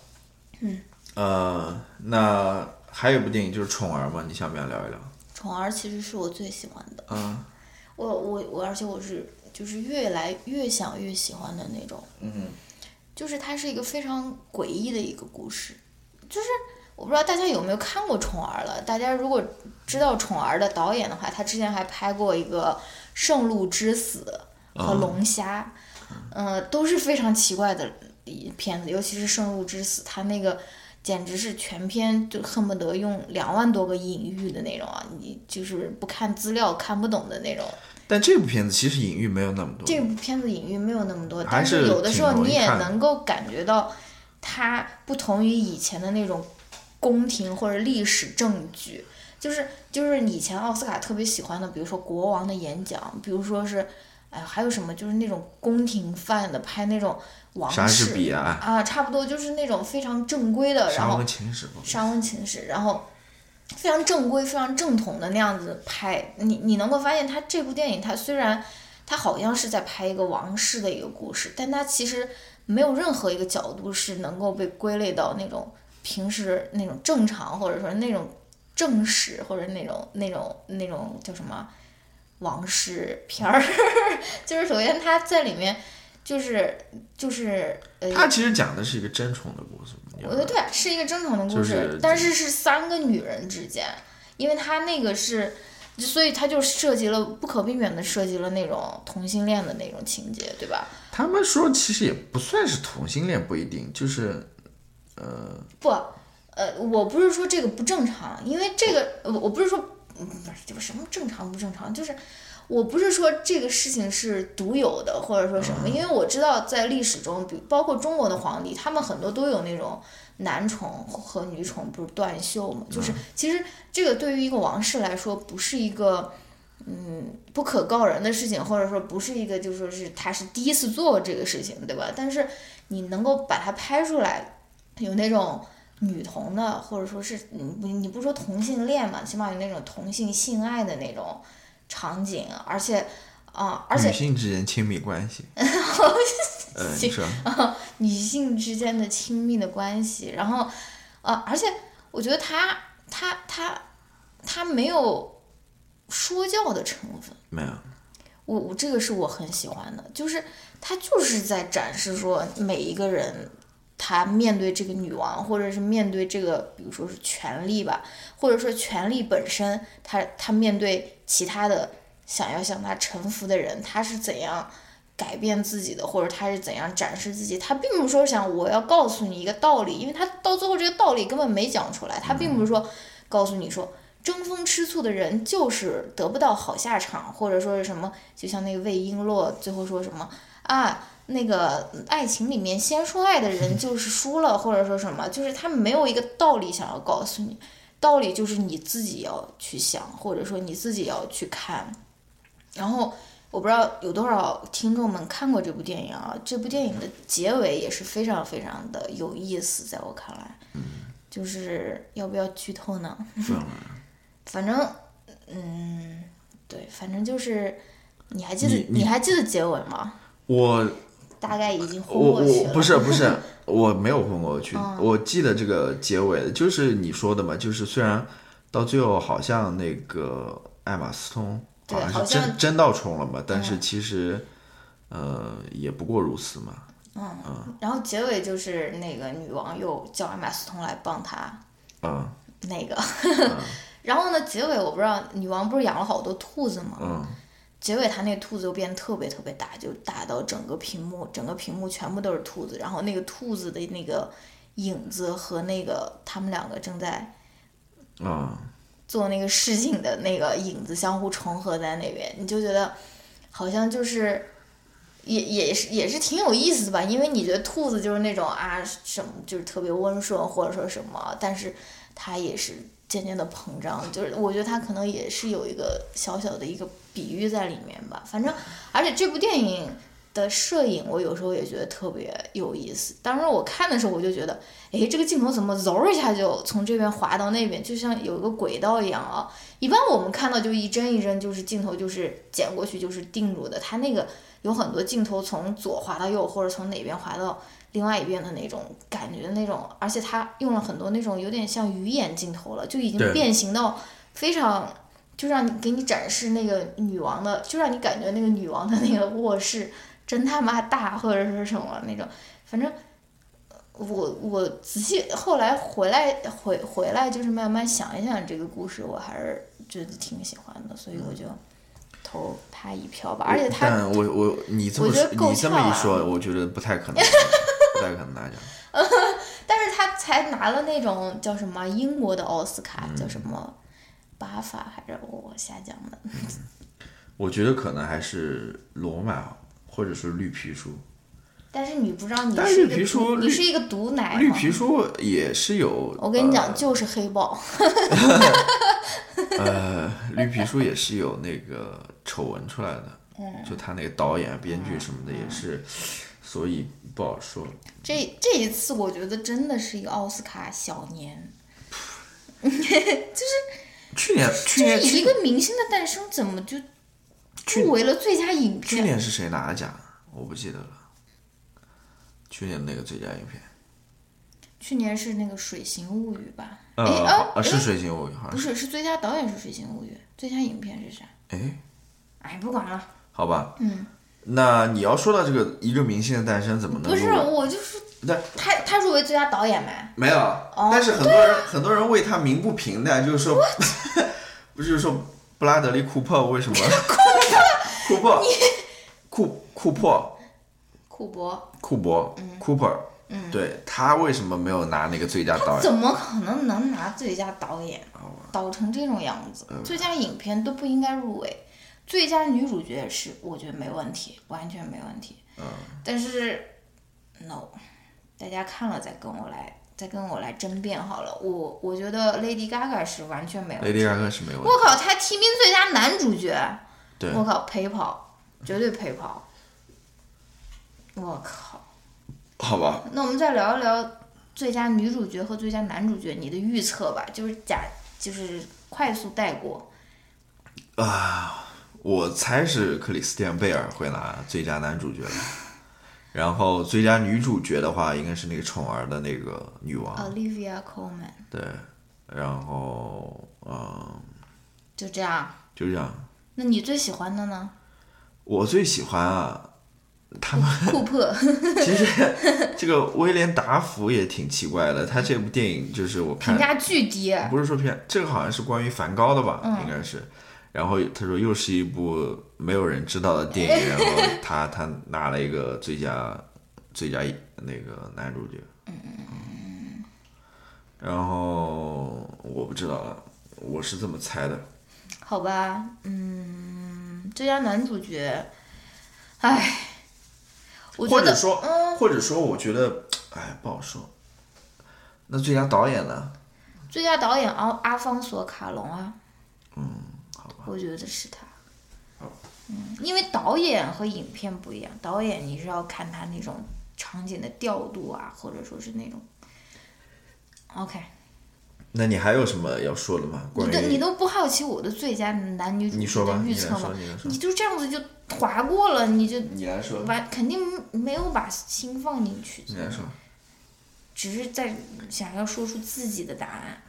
嗯，呃，那还有一部电影就是《宠儿》嘛，你想不想聊一聊？宠儿其实是我最喜欢的，嗯。我我我，而且我是就是越来越想越喜欢的那种，嗯就是它是一个非常诡异的一个故事，就是我不知道大家有没有看过《宠儿》了。大家如果知道《宠儿》的导演的话，他之前还拍过一个《圣鹿之死》和《龙虾》，呃，都是非常奇怪的一片子，尤其是《圣鹿之死》，他那个。简直是全篇就恨不得用两万多个隐喻的那种啊！你就是不看资料看不懂的那种。但这部片子其实隐喻没有那么多，这部片子隐喻没有那么多，还但是有的时候你也能够感觉到，它不同于以前的那种宫廷或者历史证据，就是就是以前奥斯卡特别喜欢的，比如说国王的演讲，比如说是，哎，还有什么就是那种宫廷范的拍那种王室比亚、啊，差不多就是那种非常正规的，然沙后翁情史，沙翁情史，然后非常正规、非常正统的那样子拍。你你能够发现，他这部电影，他虽然他好像是在拍一个王室的一个故事，但他其实没有任何一个角度是能够被归类到那种平时那种正常，或者说那种正史，或者那种那种那种叫什么王室片儿。就是首先他在里面。就是就是呃，他其实讲的是一个争宠的故事。我觉得对，是一个争宠的故事，就是但是是三个女人之间，因为他那个是，所以他就涉及了不可避免的涉及了那种同性恋的那种情节，对吧？他们说其实也不算是同性恋，不一定，就是呃，不，呃，我不是说这个不正常，因为这个我我不是说，嗯，不是就是什么正常不正常，就是。我不是说这个事情是独有的，或者说什么，因为我知道在历史中，比包括中国的皇帝，他们很多都有那种男宠和女宠，不是断袖嘛？就是其实这个对于一个王室来说，不是一个嗯不可告人的事情，或者说不是一个就说是他是第一次做这个事情，对吧？但是你能够把它拍出来，有那种女同的，或者说是你你你不说同性恋嘛，起码有那种同性性爱的那种。场景，而且，啊，而且女性之间亲密关系，呃，你说，女性之间的亲密的关系，然后，呃，而且我觉得他他他他没有说教的成分，没有，我我这个是我很喜欢的，就是他就是在展示说每一个人。他面对这个女王，或者是面对这个，比如说是权力吧，或者说权力本身，他他面对其他的想要向他臣服的人，他是怎样改变自己的，或者他是怎样展示自己？他并不是说想我要告诉你一个道理，因为他到最后这个道理根本没讲出来。他并不是说告诉你说争风吃醋的人就是得不到好下场，或者说是什么，就像那个魏璎珞最后说什么啊？那个爱情里面先说爱的人就是输了，或者说什么，就是他没有一个道理想要告诉你，道理就是你自己要去想，或者说你自己要去看。然后我不知道有多少听众们看过这部电影啊，这部电影的结尾也是非常非常的有意思，在我看来，就是要不要剧透呢？反正，嗯，对，反正就是，你还记得你还记得结尾吗？我。大概已经昏过去了。不是不是，我没有昏过去。我记得这个结尾就是你说的嘛，就是虽然到最后好像那个艾玛斯通好像是真真到冲了嘛，但是其实呃也不过如此嘛。嗯。嗯然后结尾就是那个女王又叫艾玛斯通来帮她。嗯。那个。然后呢？结尾我不知道，女王不是养了好多兔子吗？嗯。结尾，他那兔子就变得特别特别大，就大到整个屏幕，整个屏幕全部都是兔子。然后那个兔子的那个影子和那个他们两个正在啊做那个事情的那个影子相互重合在那边，你就觉得好像就是也也是也是挺有意思的吧？因为你觉得兔子就是那种啊什么就是特别温顺或者说什么，但是它也是。渐渐的膨胀，就是我觉得它可能也是有一个小小的一个比喻在里面吧。反正，而且这部电影的摄影，我有时候也觉得特别有意思。当时我看的时候，我就觉得，哎，这个镜头怎么嗖一下就从这边滑到那边，就像有一个轨道一样啊。一般我们看到就一帧一帧，就是镜头就是剪过去就是定住的。它那个有很多镜头从左滑到右，或者从哪边滑到。另外一边的那种感觉，那种，而且他用了很多那种有点像鱼眼镜头了，就已经变形到非常，就让你给你展示那个女王的，就让你感觉那个女王的那个卧室真他妈大，或者是什么那种。反正我我仔细后来回来回回来就是慢慢想一想这个故事，我还是觉得挺喜欢的，所以我就。投他一票吧，而且他，但我我你这么说，你这么一说，我觉得不太可能，不太可能拿奖。但是他才拿了那种叫什么英国的奥斯卡，叫什么巴法还是我瞎讲的？我觉得可能还是罗马或者是绿皮书。但是你不知道你是一个你是一个毒奶。绿皮书也是有。我跟你讲，就是黑豹。呃，绿皮书也是有那个丑闻出来的，就他那个导演、编剧什么的也是，所以不好说。这这一次我觉得真的是一个奥斯卡小年，就是去年去年就是一个明星的诞生，怎么就入围了最佳影片去？年是谁拿的奖？我不记得了。去年那个最佳影片，去年是那个《水形物语》吧？呃哎啊啊是哎《水形物语》好像。不是，是最佳导演是《水形物语》，最佳影片是啥？哎，哎，不管了，好吧。嗯。那你要说到这个一个明星的诞生，怎么能不是，我就是对他，他入围最佳导演没？没有，但是很多人、很多人为他鸣不平的，就是说，不是说布拉德利库珀为什么？库珀，库库珀，库珀。库珀，Cooper，嗯，对他为什么没有拿那个最佳导演？怎么可能能拿最佳导演？导成这种样子，最佳影片都不应该入围，最佳女主角也是，我觉得没问题，完全没问题。嗯，但是，no，大家看了再跟我来，再跟我来争辩好了。我我觉得 Lady Gaga 是完全没问题。Lady Gaga 是没有问题。我靠，她提名最佳男主角，对我靠，陪跑，绝对陪跑。我靠，好吧，那我们再聊一聊最佳女主角和最佳男主角，你的预测吧，就是假，就是快速带过。我猜是克里斯汀贝尔会拿最佳男主角，然后最佳女主角的话，应该是那个宠儿的那个女王，Olivia Colman，对，然后嗯，就这样。就这样。那你最喜欢的呢？我最喜欢啊，他们库珀，其实这个威廉达福也挺奇怪的，他这部电影就是我看评价巨低。不是说片，这个好像是关于梵高的吧，应该是。然后他说又是一部没有人知道的电影，然后他他拿了一个最佳最佳那个男主角。嗯。然后我不知道了，我是这么猜的。好吧，嗯，最佳男主角，唉，我觉得，或者说，嗯，或者说，我觉得，哎，不好说。那最佳导演呢？最佳导演阿阿方索卡隆啊，嗯。我觉得是他。嗯，因为导演和影片不一样，导演你是要看他那种场景的调度啊，或者说是那种。OK，那你还有什么要说的吗？关你都你都不好奇我的最佳男女主角你说吧的预测吗？说你你就这样子就划过了，你就你来说，完肯定没有把心放进去，你来说。只是在想要说出自己的答案。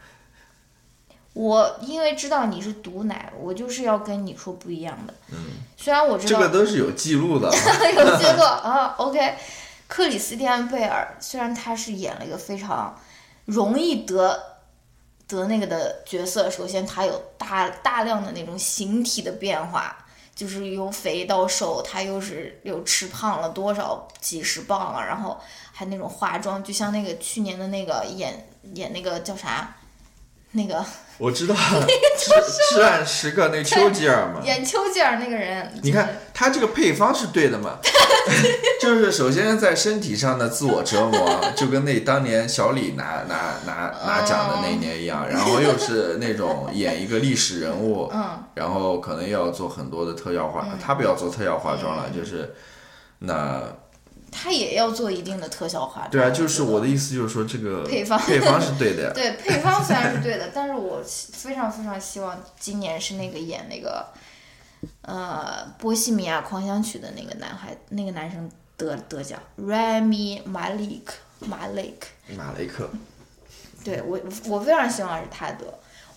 我因为知道你是毒奶，我就是要跟你说不一样的。嗯，虽然我知道这个都是有记录的啊。有记录啊，OK。克里斯蒂安贝尔虽然他是演了一个非常容易得得那个的角色，首先他有大大量的那种形体的变化，就是由肥到瘦，他又是又吃胖了多少几十磅啊，然后还那种化妆，就像那个去年的那个演演那个叫啥，那个我知道，至至暗时刻那丘吉尔嘛。演丘吉尔那个人，你看他这个配方是对的嘛？就是首先在身体上的自我折磨，就跟那当年小李拿拿拿拿奖的那一年一样，然后又是那种演一个历史人物，嗯，然后可能要做很多的特效化，他不要做特效化妆了，就是那他也要做一定的特效化妆。对啊，就是我的意思就是说这个配方配方是对的呀。对，配方虽然是对的，但是我非常非常希望今年是那个演那个，呃，《波西米亚狂想曲》的那个男孩，那个男生得得奖，Rami Malek Malek。马雷克，对我，我非常希望是他得，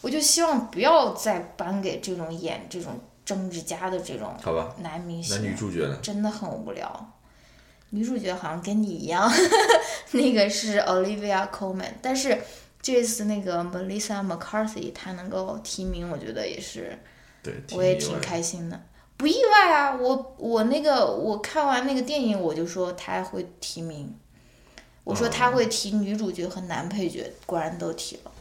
我就希望不要再颁给这种演这种政治家的这种好吧？男明星，男女主角呢？真的很无聊。女主角好像跟你一样，那个是 Olivia Colman，但是这次那个 Melissa McCarthy 她能够提名，我觉得也是，对，我也挺开心的。不意外啊，我我那个我看完那个电影，我就说她会提名，我说她会提女主角和男配角，果然都提了。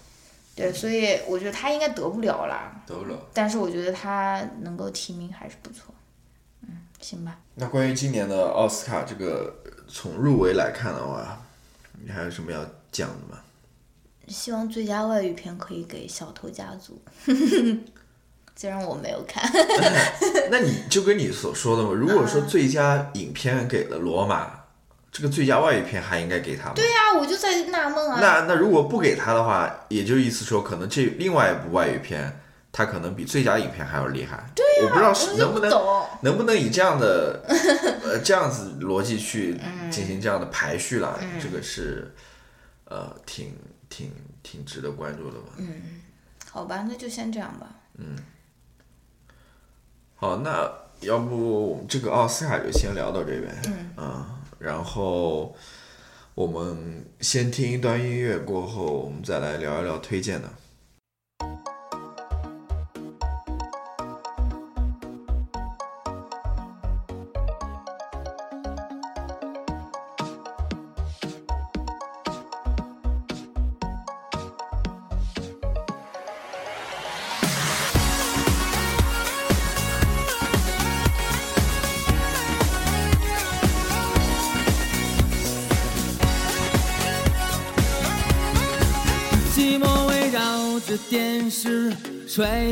对，所以我觉得她应该得不了啦，得不了。但是我觉得她能够提名还是不错。嗯，行吧。那关于今年的奥斯卡这个从入围来看的话，你还有什么要讲的吗？希望最佳外语片可以给《小偷家族》，虽然我没有看。那你就跟你所说的嘛，如果说最佳影片给了《罗马》，这个最佳外语片还应该给他吗？对呀，我就在纳闷啊。那那如果不给他的话，也就意思说，可能这另外一部外语片，它可能比最佳影片还要厉害。对呀，我不知道是能不能能不能以这样的呃这样子逻辑去进行这样的排序了，这个是呃挺挺挺值得关注的吧。嗯，好吧，那就先这样吧。嗯。好，那要不我们这个奥斯卡就先聊到这边。嗯。然后我们先听一段音乐，过后我们再来聊一聊推荐的。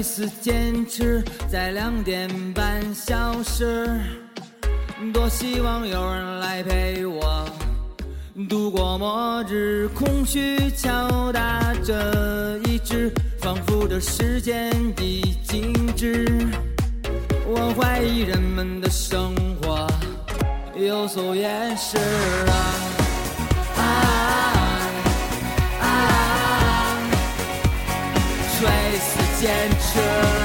垂死坚持在两点半消失，多希望有人来陪我度过末日。空虚敲打着意志，仿佛这时间已静止。我怀疑人们的生活有所掩饰啊。啊啊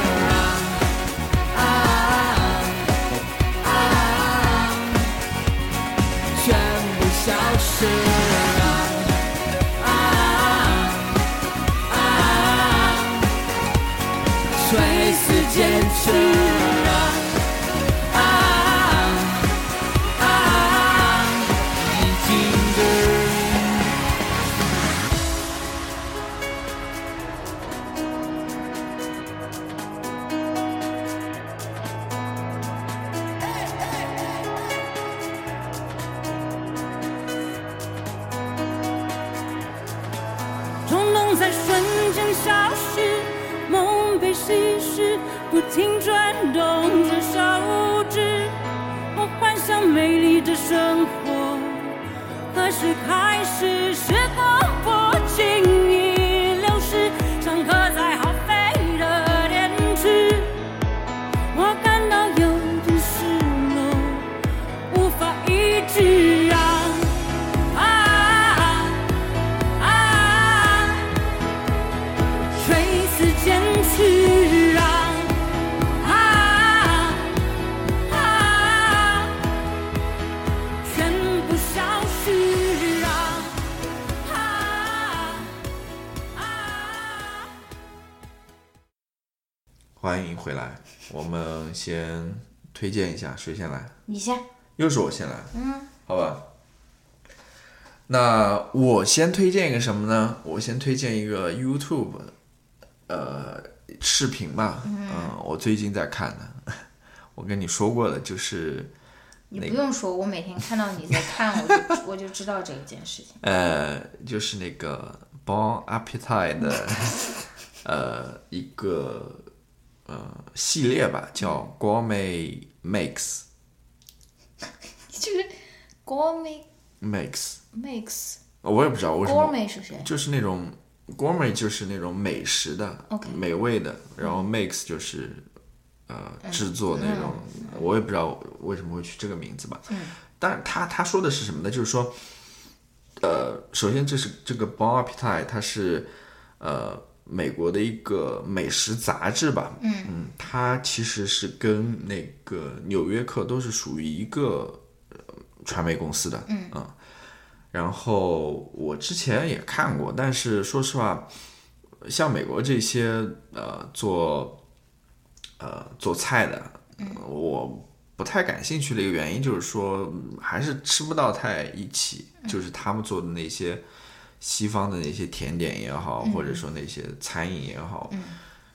回来，我们先推荐一下，谁先来？你先。又是我先来。嗯。好吧。那我先推荐一个什么呢？我先推荐一个 YouTube，呃，视频吧。嗯。我最近在看的，我跟你说过的，就是。你不用说，我每天看到你在看，我就 我就知道这一件事情。呃，就是那个 Bon Appetit 的，呃，一个。呃，系列吧，叫 Gourmet Mix，就是 Gourmet Mix Mix，我也不知道为什么。Gourmet 是谁？就是那种 Gourmet 就是那种美食的美味的，然后 Mix 就是呃制作那种，我也不知道为什么会取这个名字吧。嗯。但是他他说的是什么呢？就是说，呃，首先这是这个 Bon Appetit，它是呃。美国的一个美食杂志吧，嗯嗯，它其实是跟那个《纽约客》都是属于一个传媒公司的，嗯嗯。然后我之前也看过，但是说实话，像美国这些呃做呃做菜的，我不太感兴趣的一个原因就是说，还是吃不到太一起，就是他们做的那些。西方的那些甜点也好，或者说那些餐饮也好，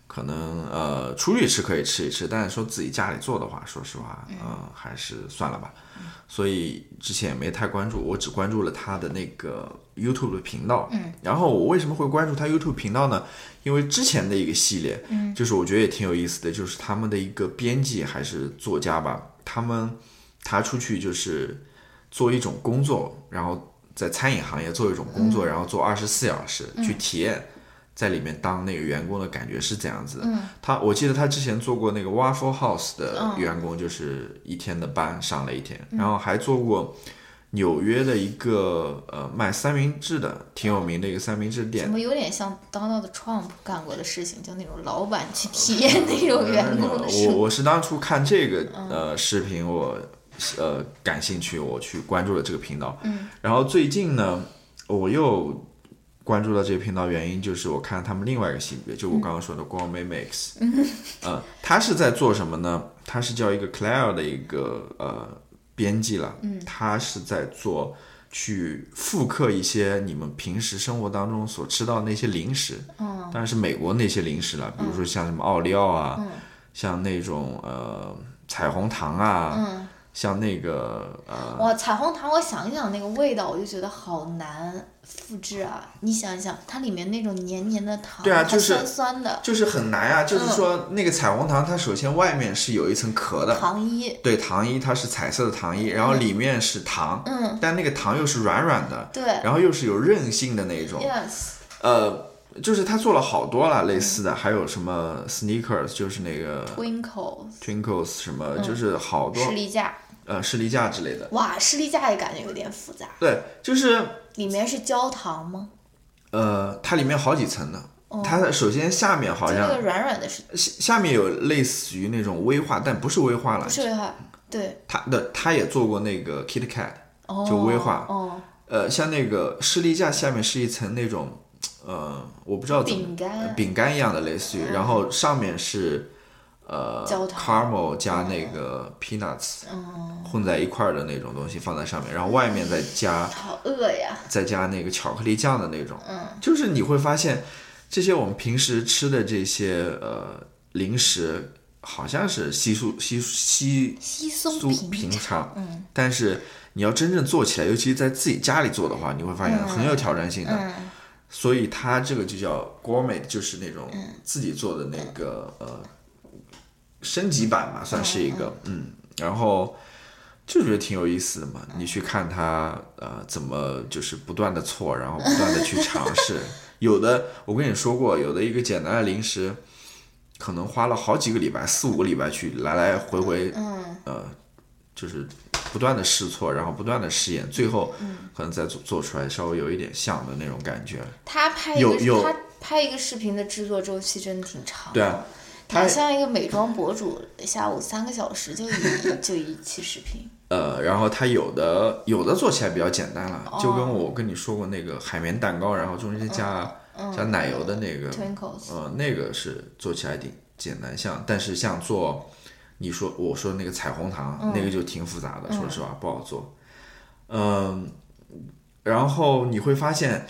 可能呃出去吃可以吃一吃，但是说自己家里做的话，说实话，嗯、还是算了吧。所以之前也没太关注，我只关注了他的那个 YouTube 的频道。嗯，然后我为什么会关注他 YouTube 频道呢？因为之前的一个系列，嗯，就是我觉得也挺有意思的，就是他们的一个编辑还是作家吧，他们他出去就是做一种工作，然后在餐饮行业做一种工作，然后做二十四小时、去体验。在里面当那个员工的感觉是怎样子的？他我记得他之前做过那个 Waffle House 的员工，就是一天的班上了一天，然后还做过纽约的一个呃卖三明治的，挺有名的一个三明治店怎。么有点像 Donald Trump 干过的事情，就那种老板去体验那种员工的。我我是当初看这个呃视频，我呃感兴趣，我去关注了这个频道。嗯，然后最近呢，我又关注到这个频道，原因就是我看他们另外一个系列，就我刚刚说的 Gourmet Mix。嗯，呃，他是在做什么呢？他是叫一个 Claire 的一个呃编辑了。嗯，他是在做。去复刻一些你们平时生活当中所吃到的那些零食，嗯，当然是美国那些零食了，比如说像什么奥利奥啊，像那种呃彩虹糖啊，像那个呃，哇，彩虹糖，我想一想那个味道，我就觉得好难复制啊！你想一想，它里面那种黏黏的糖，对啊就是酸酸的就是很难啊。就是说那个彩虹糖，它首先外面是有一层壳的，糖衣，对，糖衣它是彩色的糖衣，然后里面是糖，嗯，但那个糖又是软软的，对然后又是有韧性的那种，，yes，呃，就是他做了好多了类似的，还有什么 sneakers，就是那个 Twinkle twinkles 什么，就是好多士力架，呃士力架之类的。哇，士力架也感觉有点复杂，对，就是里面是焦糖吗？呃，它里面好几层呢。它首先下面好像那个软软的是下下面有类似于那种威化，但不是威化了不。是威化？对，它的它也做过那个 Kit Kat，哦，就威化哦，呃，像那个士力架下面是一层那种呃，我不知道怎么饼干呃饼干一样的类似于，然后上面是呃 caramel 加那个 peanuts 混在一块儿的那种东西放在上面，然后外面再加好饿呀，再加那个巧克力酱的那种，嗯，就是你会发现这些我们平时吃的这些呃零食，好像是稀疏稀稀稀松疏平平常，嗯，但是你要真正做起来，尤其是在自己家里做的话，你会发现很有挑战性的。嗯。所以它这个就叫 gourmet，就是那种自己做的那个、呃升级版嘛，算是一个嗯然后就觉得挺有意思的嘛。你去看他呃怎么就是不断的错，然后不断的去尝试。有的我跟你说过，有的一个简单的零食，可能花了好几个礼拜、四五个礼拜去来来回回，嗯呃，就是不断的试错，然后不断的试验，最后嗯可能再做做出来稍微有一点像的那种感觉。他拍一个有有他拍一个视频的制作周期真的挺长的，对啊，他他像一个美妆博主，下午三个小时就一 就一期视频，呃，然后它有的有的做起来比较简单了，就哦跟我跟你说过那个海绵蛋糕，然后中间加、加奶油的那个，嗯 Twinkles 呃，那个是做起来挺简单像，但是像做你说我说那个彩虹糖，嗯那个就挺复杂的，说实话不好做。嗯，然后你会发现，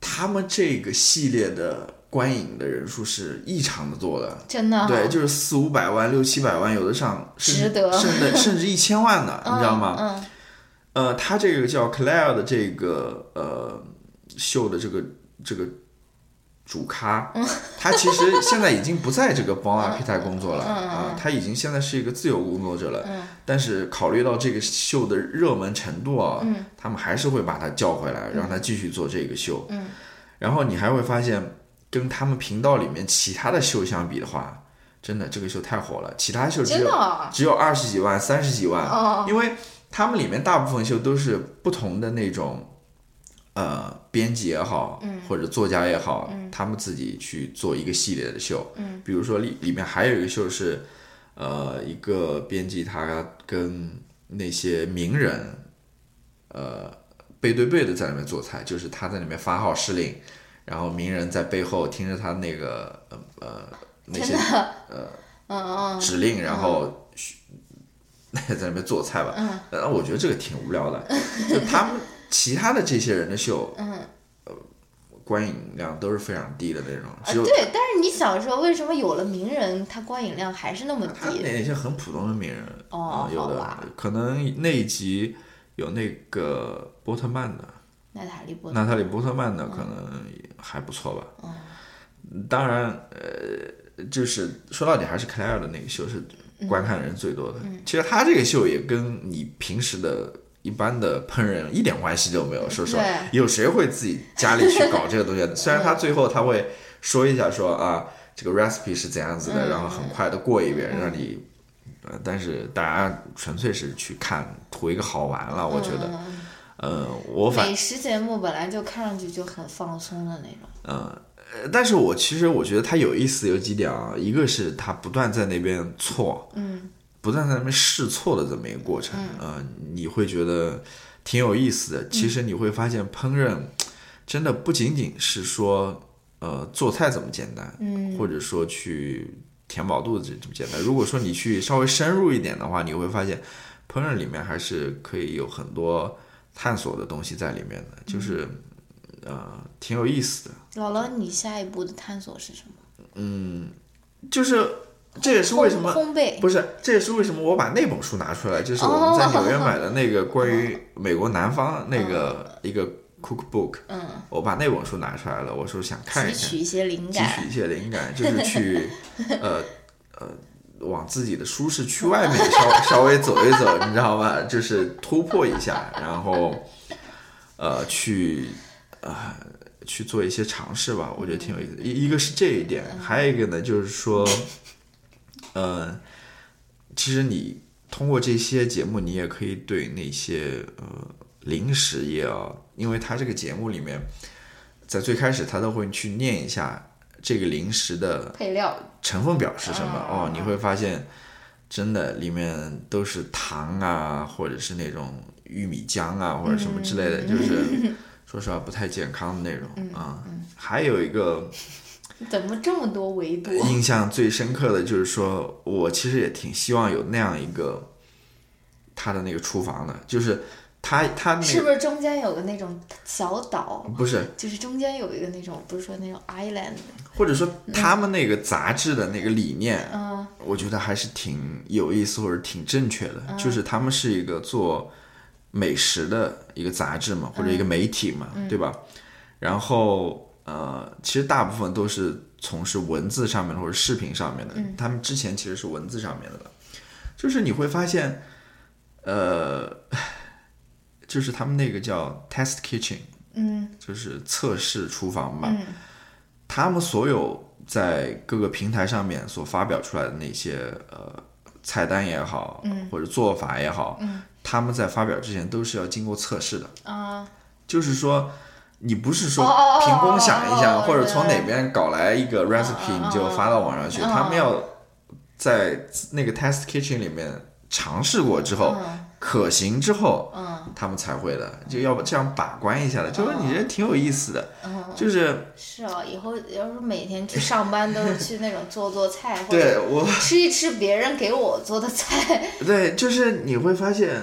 他们这个系列的观影的人数是异常的多的。真的、对，就是四五百万、六七百万，有的上值得甚至甚至一千万的，你知道吗？嗯呃，他这个叫 Claire 的这个呃秀的这个这个主咖，嗯他其实现在已经不在这个 Bon Appetit 工作了啊、他已经现在是一个自由工作者了。嗯但是考虑到这个秀的热门程度啊，嗯他们还是会把他叫回来，让他继续做这个秀。然后你还会发现，跟他们频道里面其他的秀相比的话，真的这个秀太火了，其他秀只有啊？只有二十几万、三十几万，哦。因为他们里面大部分秀都是不同的那种，呃，编辑也好，或者作家也好，他们自己去做一个系列的秀，嗯，比如说里里面还有一个秀是，呃，一个编辑他跟那些名人，呃，背对背的在里面做菜，就是他在里面发号施令，然后名人在背后听着他那个呃呃那些呃嗯指令，然后嘘 在那边做菜吧。嗯，然后我觉得这个挺无聊的，就 他们其他的这些人的秀，嗯，观影量都是非常低的那种，啊，只有对，但是你想说，为什么有了名人，他观影量还是那么他低？那些很普通的名人，哦嗯有的可能那一集有那个波特曼的，娜塔莉波特娜塔莉波特曼的可能还不错吧。嗯当然，呃，就是说到底还是克莱尔的那个秀是观看人最多的。嗯其实他这个秀也跟你平时的一般的烹饪一点关系都没有。说实话，有谁会自己家里去搞这个东西？虽然他最后他会说一下说啊，这个 recipe 是怎样子的，嗯然后很快的过一遍，让你。呃，但是大家纯粹是去看图一个好玩了，我觉得，呃，我反美食节目本来就看上去就很放松的那种。呃，但是我其实我觉得它有意思有几点啊，一个是它不断在那边错，嗯，不断在那边试错的这么一个过程，呃，你会觉得挺有意思的。其实你会发现烹饪真的不仅仅是说呃做菜这么简单，嗯，或者说去填饱肚子这么简单。如果说你去稍微深入一点的话，你会发现烹饪里面还是可以有很多探索的东西在里面的，就是呃挺有意思的。姥姥，你下一步的探索是什么？嗯就是这也是为什么烘烘焙？不是，这也是为什么我把那本书拿出来，就是我们在纽约买的那个 关于美国南方那个一个 cookbook，嗯，我把那本书拿出来了，我说想看一看，汲取一些灵感汲。取一些灵感，就是去 呃呃往自己的舒适区外面稍 稍微走一走，你知道吗？就是突破一下，然后呃去呃去做一些尝试吧，我觉得挺有意思。一一个是这一点，还有一个呢就是说，呃，其实你通过这些节目，你也可以对那些呃零食业啊，因为它这个节目里面，在最开始他都会去念一下这个零食的配料，成分表是什么？嗯哦，你会发现真的里面都是糖啊，或者是那种玉米浆啊，或者什么之类的，就是 说实话不太健康的那种啊。还有一个 怎么这么多维度？印象最深刻的就是说，我其实也挺希望有那样一个他的那个厨房的，就是他他那个是不是中间有个那种小岛？不是，就是中间有一个那种，不是说那种 island，或者说他们那个杂志的那个理念，嗯。我觉得还是挺有意思或者挺正确的，就是他们是一个做美食的一个杂志嘛，或者一个媒体嘛，对吧？然后呃，其实大部分都是从事文字上面的或者视频上面的，他们之前其实是文字上面的，就是你会发现，呃，就是他们那个叫 test kitchen，嗯。就是测试厨房吧，嗯。他们所有在各个平台上面所发表出来的那些呃菜单也好，嗯。或者做法也好，嗯。他们在发表之前都是要经过测试的。啊。就是说，你不是说凭空想一想，或者从哪边搞来一个 recipe 你就发到网上去，嗯。他们要在那个 test kitchen 里面尝试过之后，嗯可行之后，嗯他们才会的，就要这样把关一下的。就是你这挺有意思的，嗯，就是是哦，以后要是每天去上班都是去那种做做菜，或对者我。吃一吃别人给我做的菜。对，就是你会发现，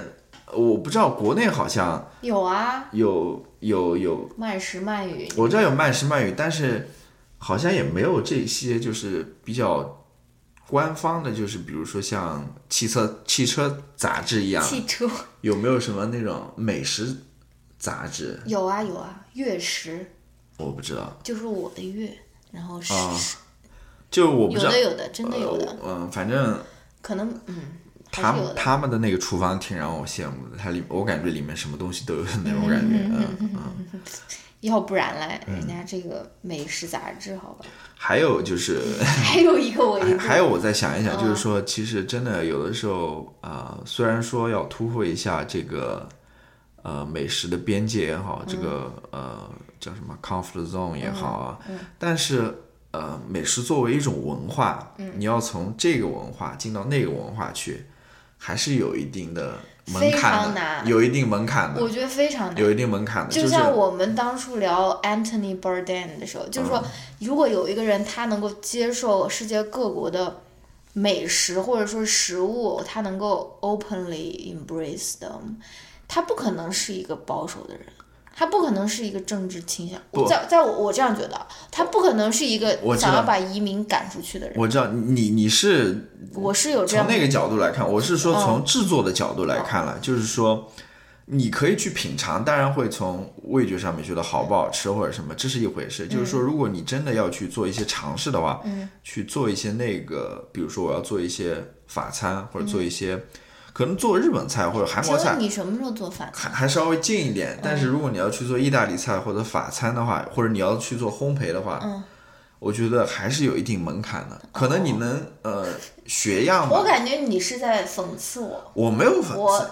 我不知道国内好像有啊，有有有，慢食慢语。我知道有慢食慢语，但是好像也没有这些就是比较官方的，就是比如说像汽车汽车杂志一样，汽车有没有什么那种美食杂志？有啊有啊，月食我不知道，就是我的月，然后是、啊就我不知道有的，有的，真的有的，呃嗯，反正可能嗯，他。们他们的那个厨房挺让我羡慕的，它里我感觉里面什么东西都有的那种感觉，嗯嗯。要不然嘞，人家这个美食杂志，好吧，还有就是。还有一个维度，还还有，我再想一想，嗯。就是说，其实真的有的时候啊、呃虽然说要突破一下这个呃美食的边界也好，这个呃叫什么 comfort zone 也好啊，但是呃美食作为一种文化，你要从这个文化进到那个文化去，还是有一定的门非槛的，常难有一定门槛的，我觉得非常难。有一定门槛的，就像我们当初聊 Anthony Bourdain 的时候，就是说，嗯如果有一个人他能够接受世界各国的美食或者说食物，他能够 openly embrace them，他不可能是一个保守的人。它不可能是一个政治倾向。不在在我我这样觉得，他不可能是一个想要把移民赶出去的人。我知道你你是我是有这样从那个角度来看，我是说嗯从制作的角度来看了，就是说你可以去品尝，当然会从味觉上面觉得好不好吃或者什么，这是一回事。就是说，如果你真的要去做一些尝试的话，嗯去做一些那个，比如说我要做一些法餐，或者做一些、可能做日本菜或者韩国菜，你什么时候做饭？还还稍微近一点。但是如果你要去做意大利菜或者法餐的话，或者你要去做烘焙的话，嗯我觉得还是有一定门槛的。可能你能呃学样吧我，感觉你是在讽刺我。我没有讽刺我。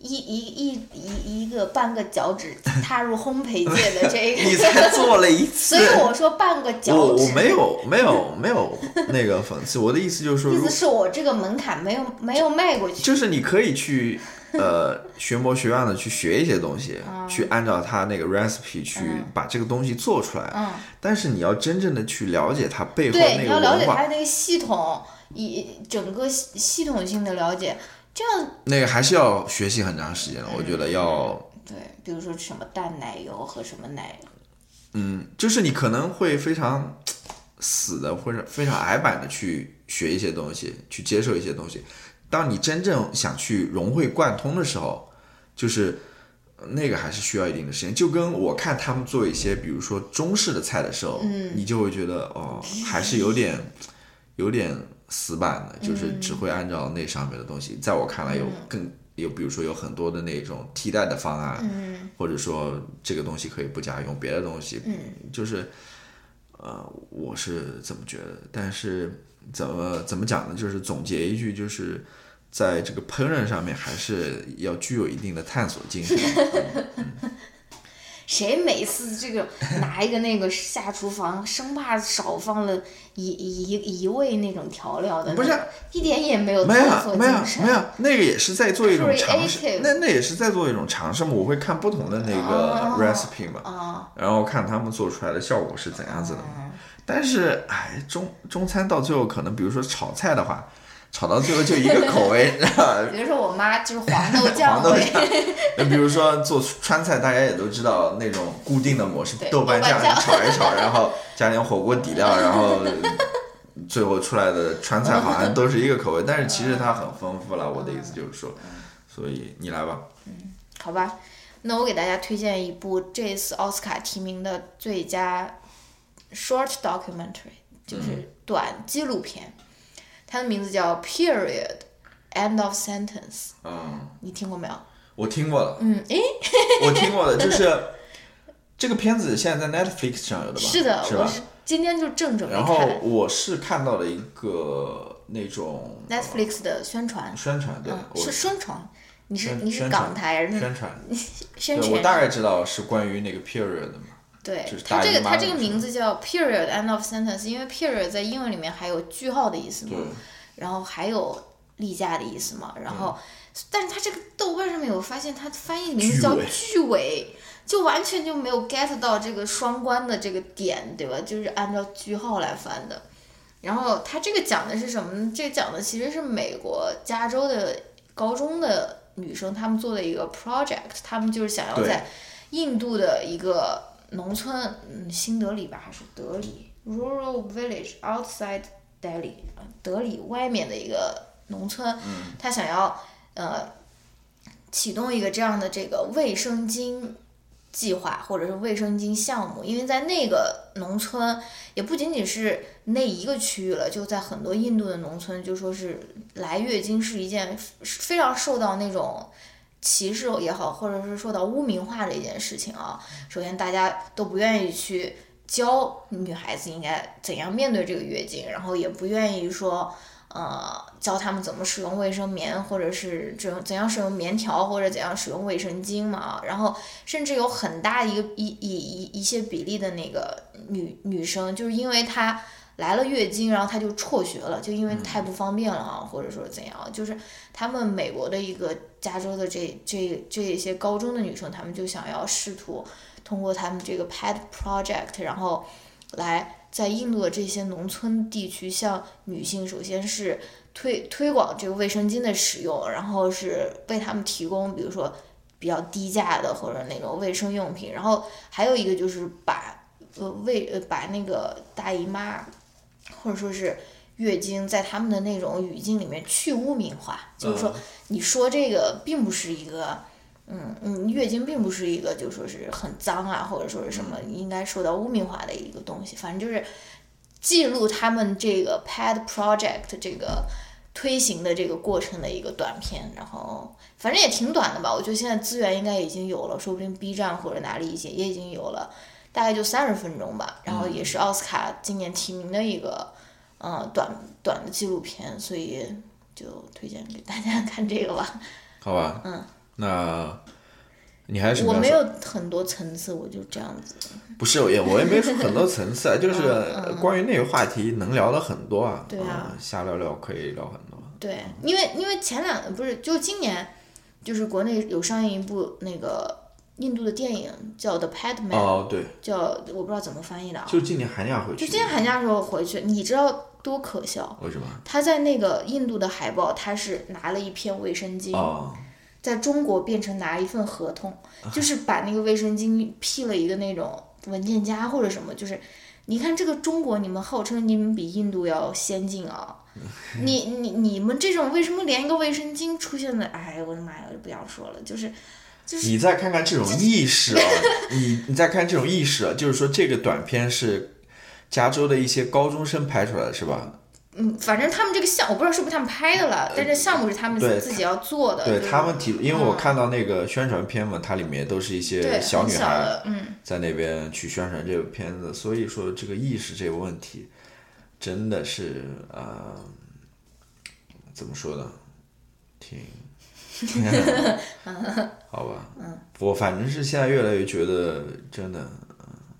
一一一一一个半个脚趾 踏入烘焙界的这个，你才做了一次，所以我说半个脚趾。我我没有没有没有那个讽刺，我的意思就是说，意思是我这个门槛没有没有迈过去。就是你可以去呃学模学样的去学一些东西，去按照他那个 recipe 去把这个东西做出来，嗯，但是你要真正的去了解它背后对，那你要了解它那个系统，以整个系系统性的了解，这样那个还是要学习很长时间的，我觉得要。对，比如说什么淡奶油和什么奶油，嗯，就是你可能会非常死的或者非常矮板的去学一些东西，去接受一些东西。当你真正想去融会贯通的时候，就是呃那个还是需要一定的时间。就跟我看他们做一些，比如说中式的菜的时候，嗯你就会觉得哦，还是有点有点死板的，就是只会按照那上面的东西。在我看来，有更有，比如说有很多的那种替代的方案，嗯或者说这个东西可以不加，用别的东西，嗯，就是，呃，我是这么觉得，但是怎么怎么讲呢？就是总结一句，就是在这个烹饪上面，还是要具有一定的探索精神。谁每次这个 拿一个那个下厨房，生怕少放了一一一味那种调料的不是。一点也没有没有没有。没有，那个也是在做一种尝试。那那也是在做一种尝试嘛。我会看不同的那个哦 recipe 嘛，啊，然后看他们做出来的效果是怎样子的但是，哎，中中餐到最后可能，比如说炒菜的话，炒到最后就一个口味，你知道吧比如说我妈就是黄豆酱黄豆味，酱。那比如说做川菜，大家也都知道那种固定的模式，豆瓣酱豆瓣酱炒一炒，然后加点火锅底料，然后 最后出来的川菜好像都是一个口味，但是其实它很丰富了。我的意思就是说，所以你来吧。嗯好吧，那我给大家推荐一部这次奥斯卡提名的最佳 short documentary，就是短纪录片，它的名字叫 Period End of Sentence，嗯，你听过没有？我听过了，嗯，诶，我听过了，就是这个片子现在在 Netflix 上有的吧？是的，是吧？我是今天就正准备然后看我是看到了一个那种 Netflix 的宣传，宣传，对，是宣传，你是你是港台人，宣传，宣传我大。概知道是关于那个 period 的嘛。对就是，它这个它这个名字叫 period end of sentence，因为 period 在英文里面还有句号的意思嘛，，然后还有例假的意思嘛，然后，但是它这个豆瓣上面有发现它翻译名字叫句尾，就完全就没有 get 到这个双关的这个点，对吧？就是按照句号来翻的。然后它这个讲的是什么呢？这讲的其实是美国加州的高中的女生，她们做的一个 project，她们就是想要在印度的一个农村，嗯，新德里吧还是德里 rural village outside Delhi，呃德里外面的一个农村，嗯。她想要呃启动一个这样的这个卫生巾计划或者是卫生巾项目，因为在那个农村也不仅仅是那一个区域了，就在很多印度的农村，就说是来月经是一件非常受到那种歧视也好，或者是受到污名化的一件事情啊。首先，大家都不愿意去教女孩子应该怎样面对这个月经，然后也不愿意说。呃，教他们怎么使用卫生棉，或者是这种怎样使用棉条，或者怎样使用卫生巾嘛。然后甚至有很大一个一一一一些比例的那个女女生，就是因为她来了月经，然后她就辍学了，就因为太不方便了啊，或者说怎样，就是他们美国的一个加州的这这这一些高中的女生，她们就想要试图通过他们这个 pet project，然后来。在印度的这些农村地区，向女性首先是推推广这个卫生巾的使用，然后是为他们提供，比如说比较低价的或者那种卫生用品，然后还有一个就是把呃卫呃把那个大姨妈或者说是月经在他们的那种语境里面去污名化，就是说你说这个并不是一个。嗯嗯，月经并不是一个就说是很脏啊，或者说是什么应该受到污名化的一个东西。反正就是记录他们这个 Pad Project 这个推行的这个过程的一个短片。然后反正也挺短的吧，我觉得现在资源应该已经有了，说不定 B 站或者哪里已经也已经有了，大概就三十分钟吧。然后也是奥斯卡今年提名的一个嗯短短的纪录片，所以就推荐给大家看这个吧。好吧。嗯。那，你还是我没有很多层次，我就这样子。不是，也我也没说很多层次啊，就是关于那个话题能聊的很多啊。对啊，瞎聊聊可以聊很多。对，因为因为前两不是就今年，就是国内有上映一部那个印度的电影叫《The Padman》。哦，对。叫我不知道怎么翻译的。就今年寒假回去。就今年寒假的时候回去，你知道多可笑？为什么？他在那个印度的海报，他是拿了一片卫生巾。哦。在中国变成拿一份合同，就是把那个卫生巾 P 了一个那种文件夹或者什么，就是你看这个中国，你们号称你们比印度要先进啊，你你你们这种为什么连一个卫生巾出现的？哎，我的妈呀，就不想说了，就是就是你再看看这种意识啊，你你再看这种意识啊，就是说这个短片是加州的一些高中生拍出来的，是吧？嗯，反正他们这个项我不知道是不是他们拍的了，但是项目是他们自己要做的。对他们提，因为我看到那个宣传片嘛，它里面都是一些小女孩在那边去宣传这个片子，所以说这个意识这个问题真的是呃，怎么说呢？挺，好吧，嗯，我反正是现在越来越觉得真的，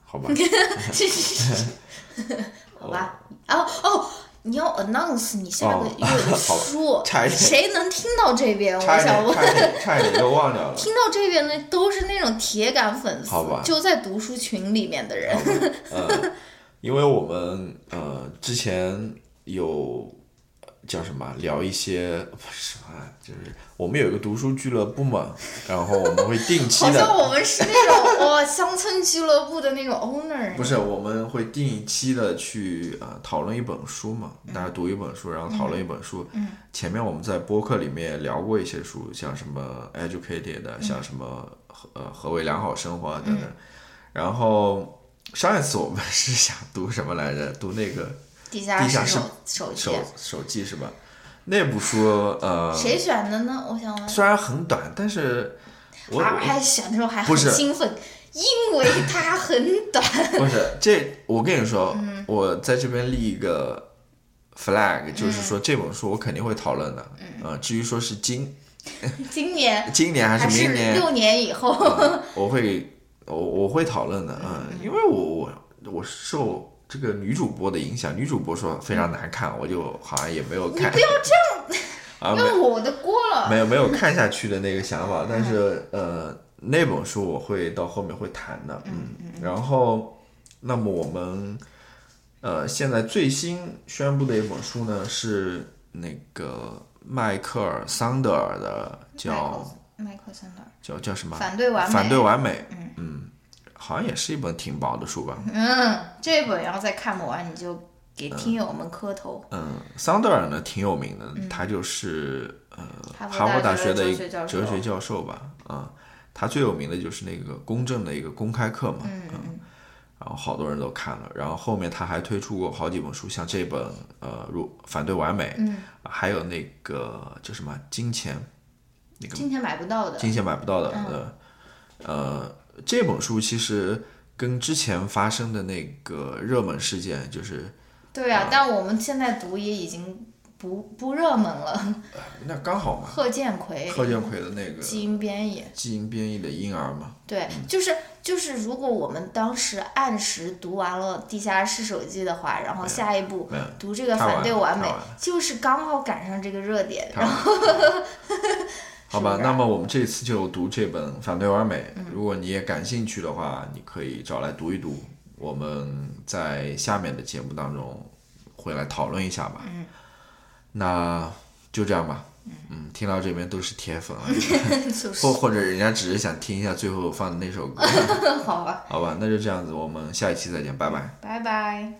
好吧，好吧，哦哦。你要 announce 你下个月的 书，谁能听到这边？我想问，差点就忘掉了。听到这边的都是那种铁杆粉丝，就在读书群里面的人。呃，因为我们呃之前有。叫什么？聊一些不是什么，就是我们有一个读书俱乐部嘛，然后我们会定期的。好像我们是那种哇乡村俱乐部的那种 owner。不是，我们会定期的去呃讨论一本书嘛，大家读一本书，然后讨论一本书。嗯。前面我们在播客里面聊过一些书，像什么 educated，像什么呃何为良好生活等等。然后上一次我们是想读什么来着？读那个。地下室手手手记是吧？那部书呃，谁选的呢？我想问。虽然很短，但是我还选的时候还很兴奋，因为它很短。不是这，我跟你说，我在这边立一个 flag，就是说这本书我肯定会讨论的。嗯。至于说是今 今年，今年还是明年？六年以后，我会我我会讨论的。嗯，因为我我我受。这个女主播的影响，女主播说非常难看，我就好像也没有看。你不要这样，啊，因为我的锅了。没有没有看下去的那个想法，但是呃，那本书我会到后面会谈的，嗯。然后，那么我们呃现在最新宣布的一本书呢是那个迈克尔桑德尔的，叫迈克桑德尔，叫叫什么？反对完美。反对完美。嗯嗯。好像也是一本挺薄的书吧。嗯，这本要再看不完，你就给听友们磕头。嗯，桑德尔呢挺有名的，他就是呃哈佛大学的一个哲学教授吧。啊，他最有名的就是那个公正的一个公开课嘛。嗯嗯。然后好多人都看了，然后后面他还推出过好几本书，像这本呃如反对完美，嗯，还有那个叫什么金钱，那个金钱买不到的，金钱买不到的，呃呃。这本书其实跟之前发生的那个热门事件就是，对啊，但我们现在读也已经不不热门了。那刚好嘛。贺建奎。贺建奎的那个。基因编译。基因编译的婴儿嘛。对，就是就是，如果我们当时按时读完了《地下室手记》的话，然后下一步读这个《反对完美》，就是刚好赶上这个热点，然后。好吧，那么我们这次就读这本《反对完美》。如果你也感兴趣的话，你可以找来读一读。我们在下面的节目当中会来讨论一下吧。嗯，那就这样吧。嗯，听到这边都是铁粉啊，或或者人家只是想听一下最后放的那首歌。好吧，好吧，那就这样子，我们下一期再见，拜拜，拜拜。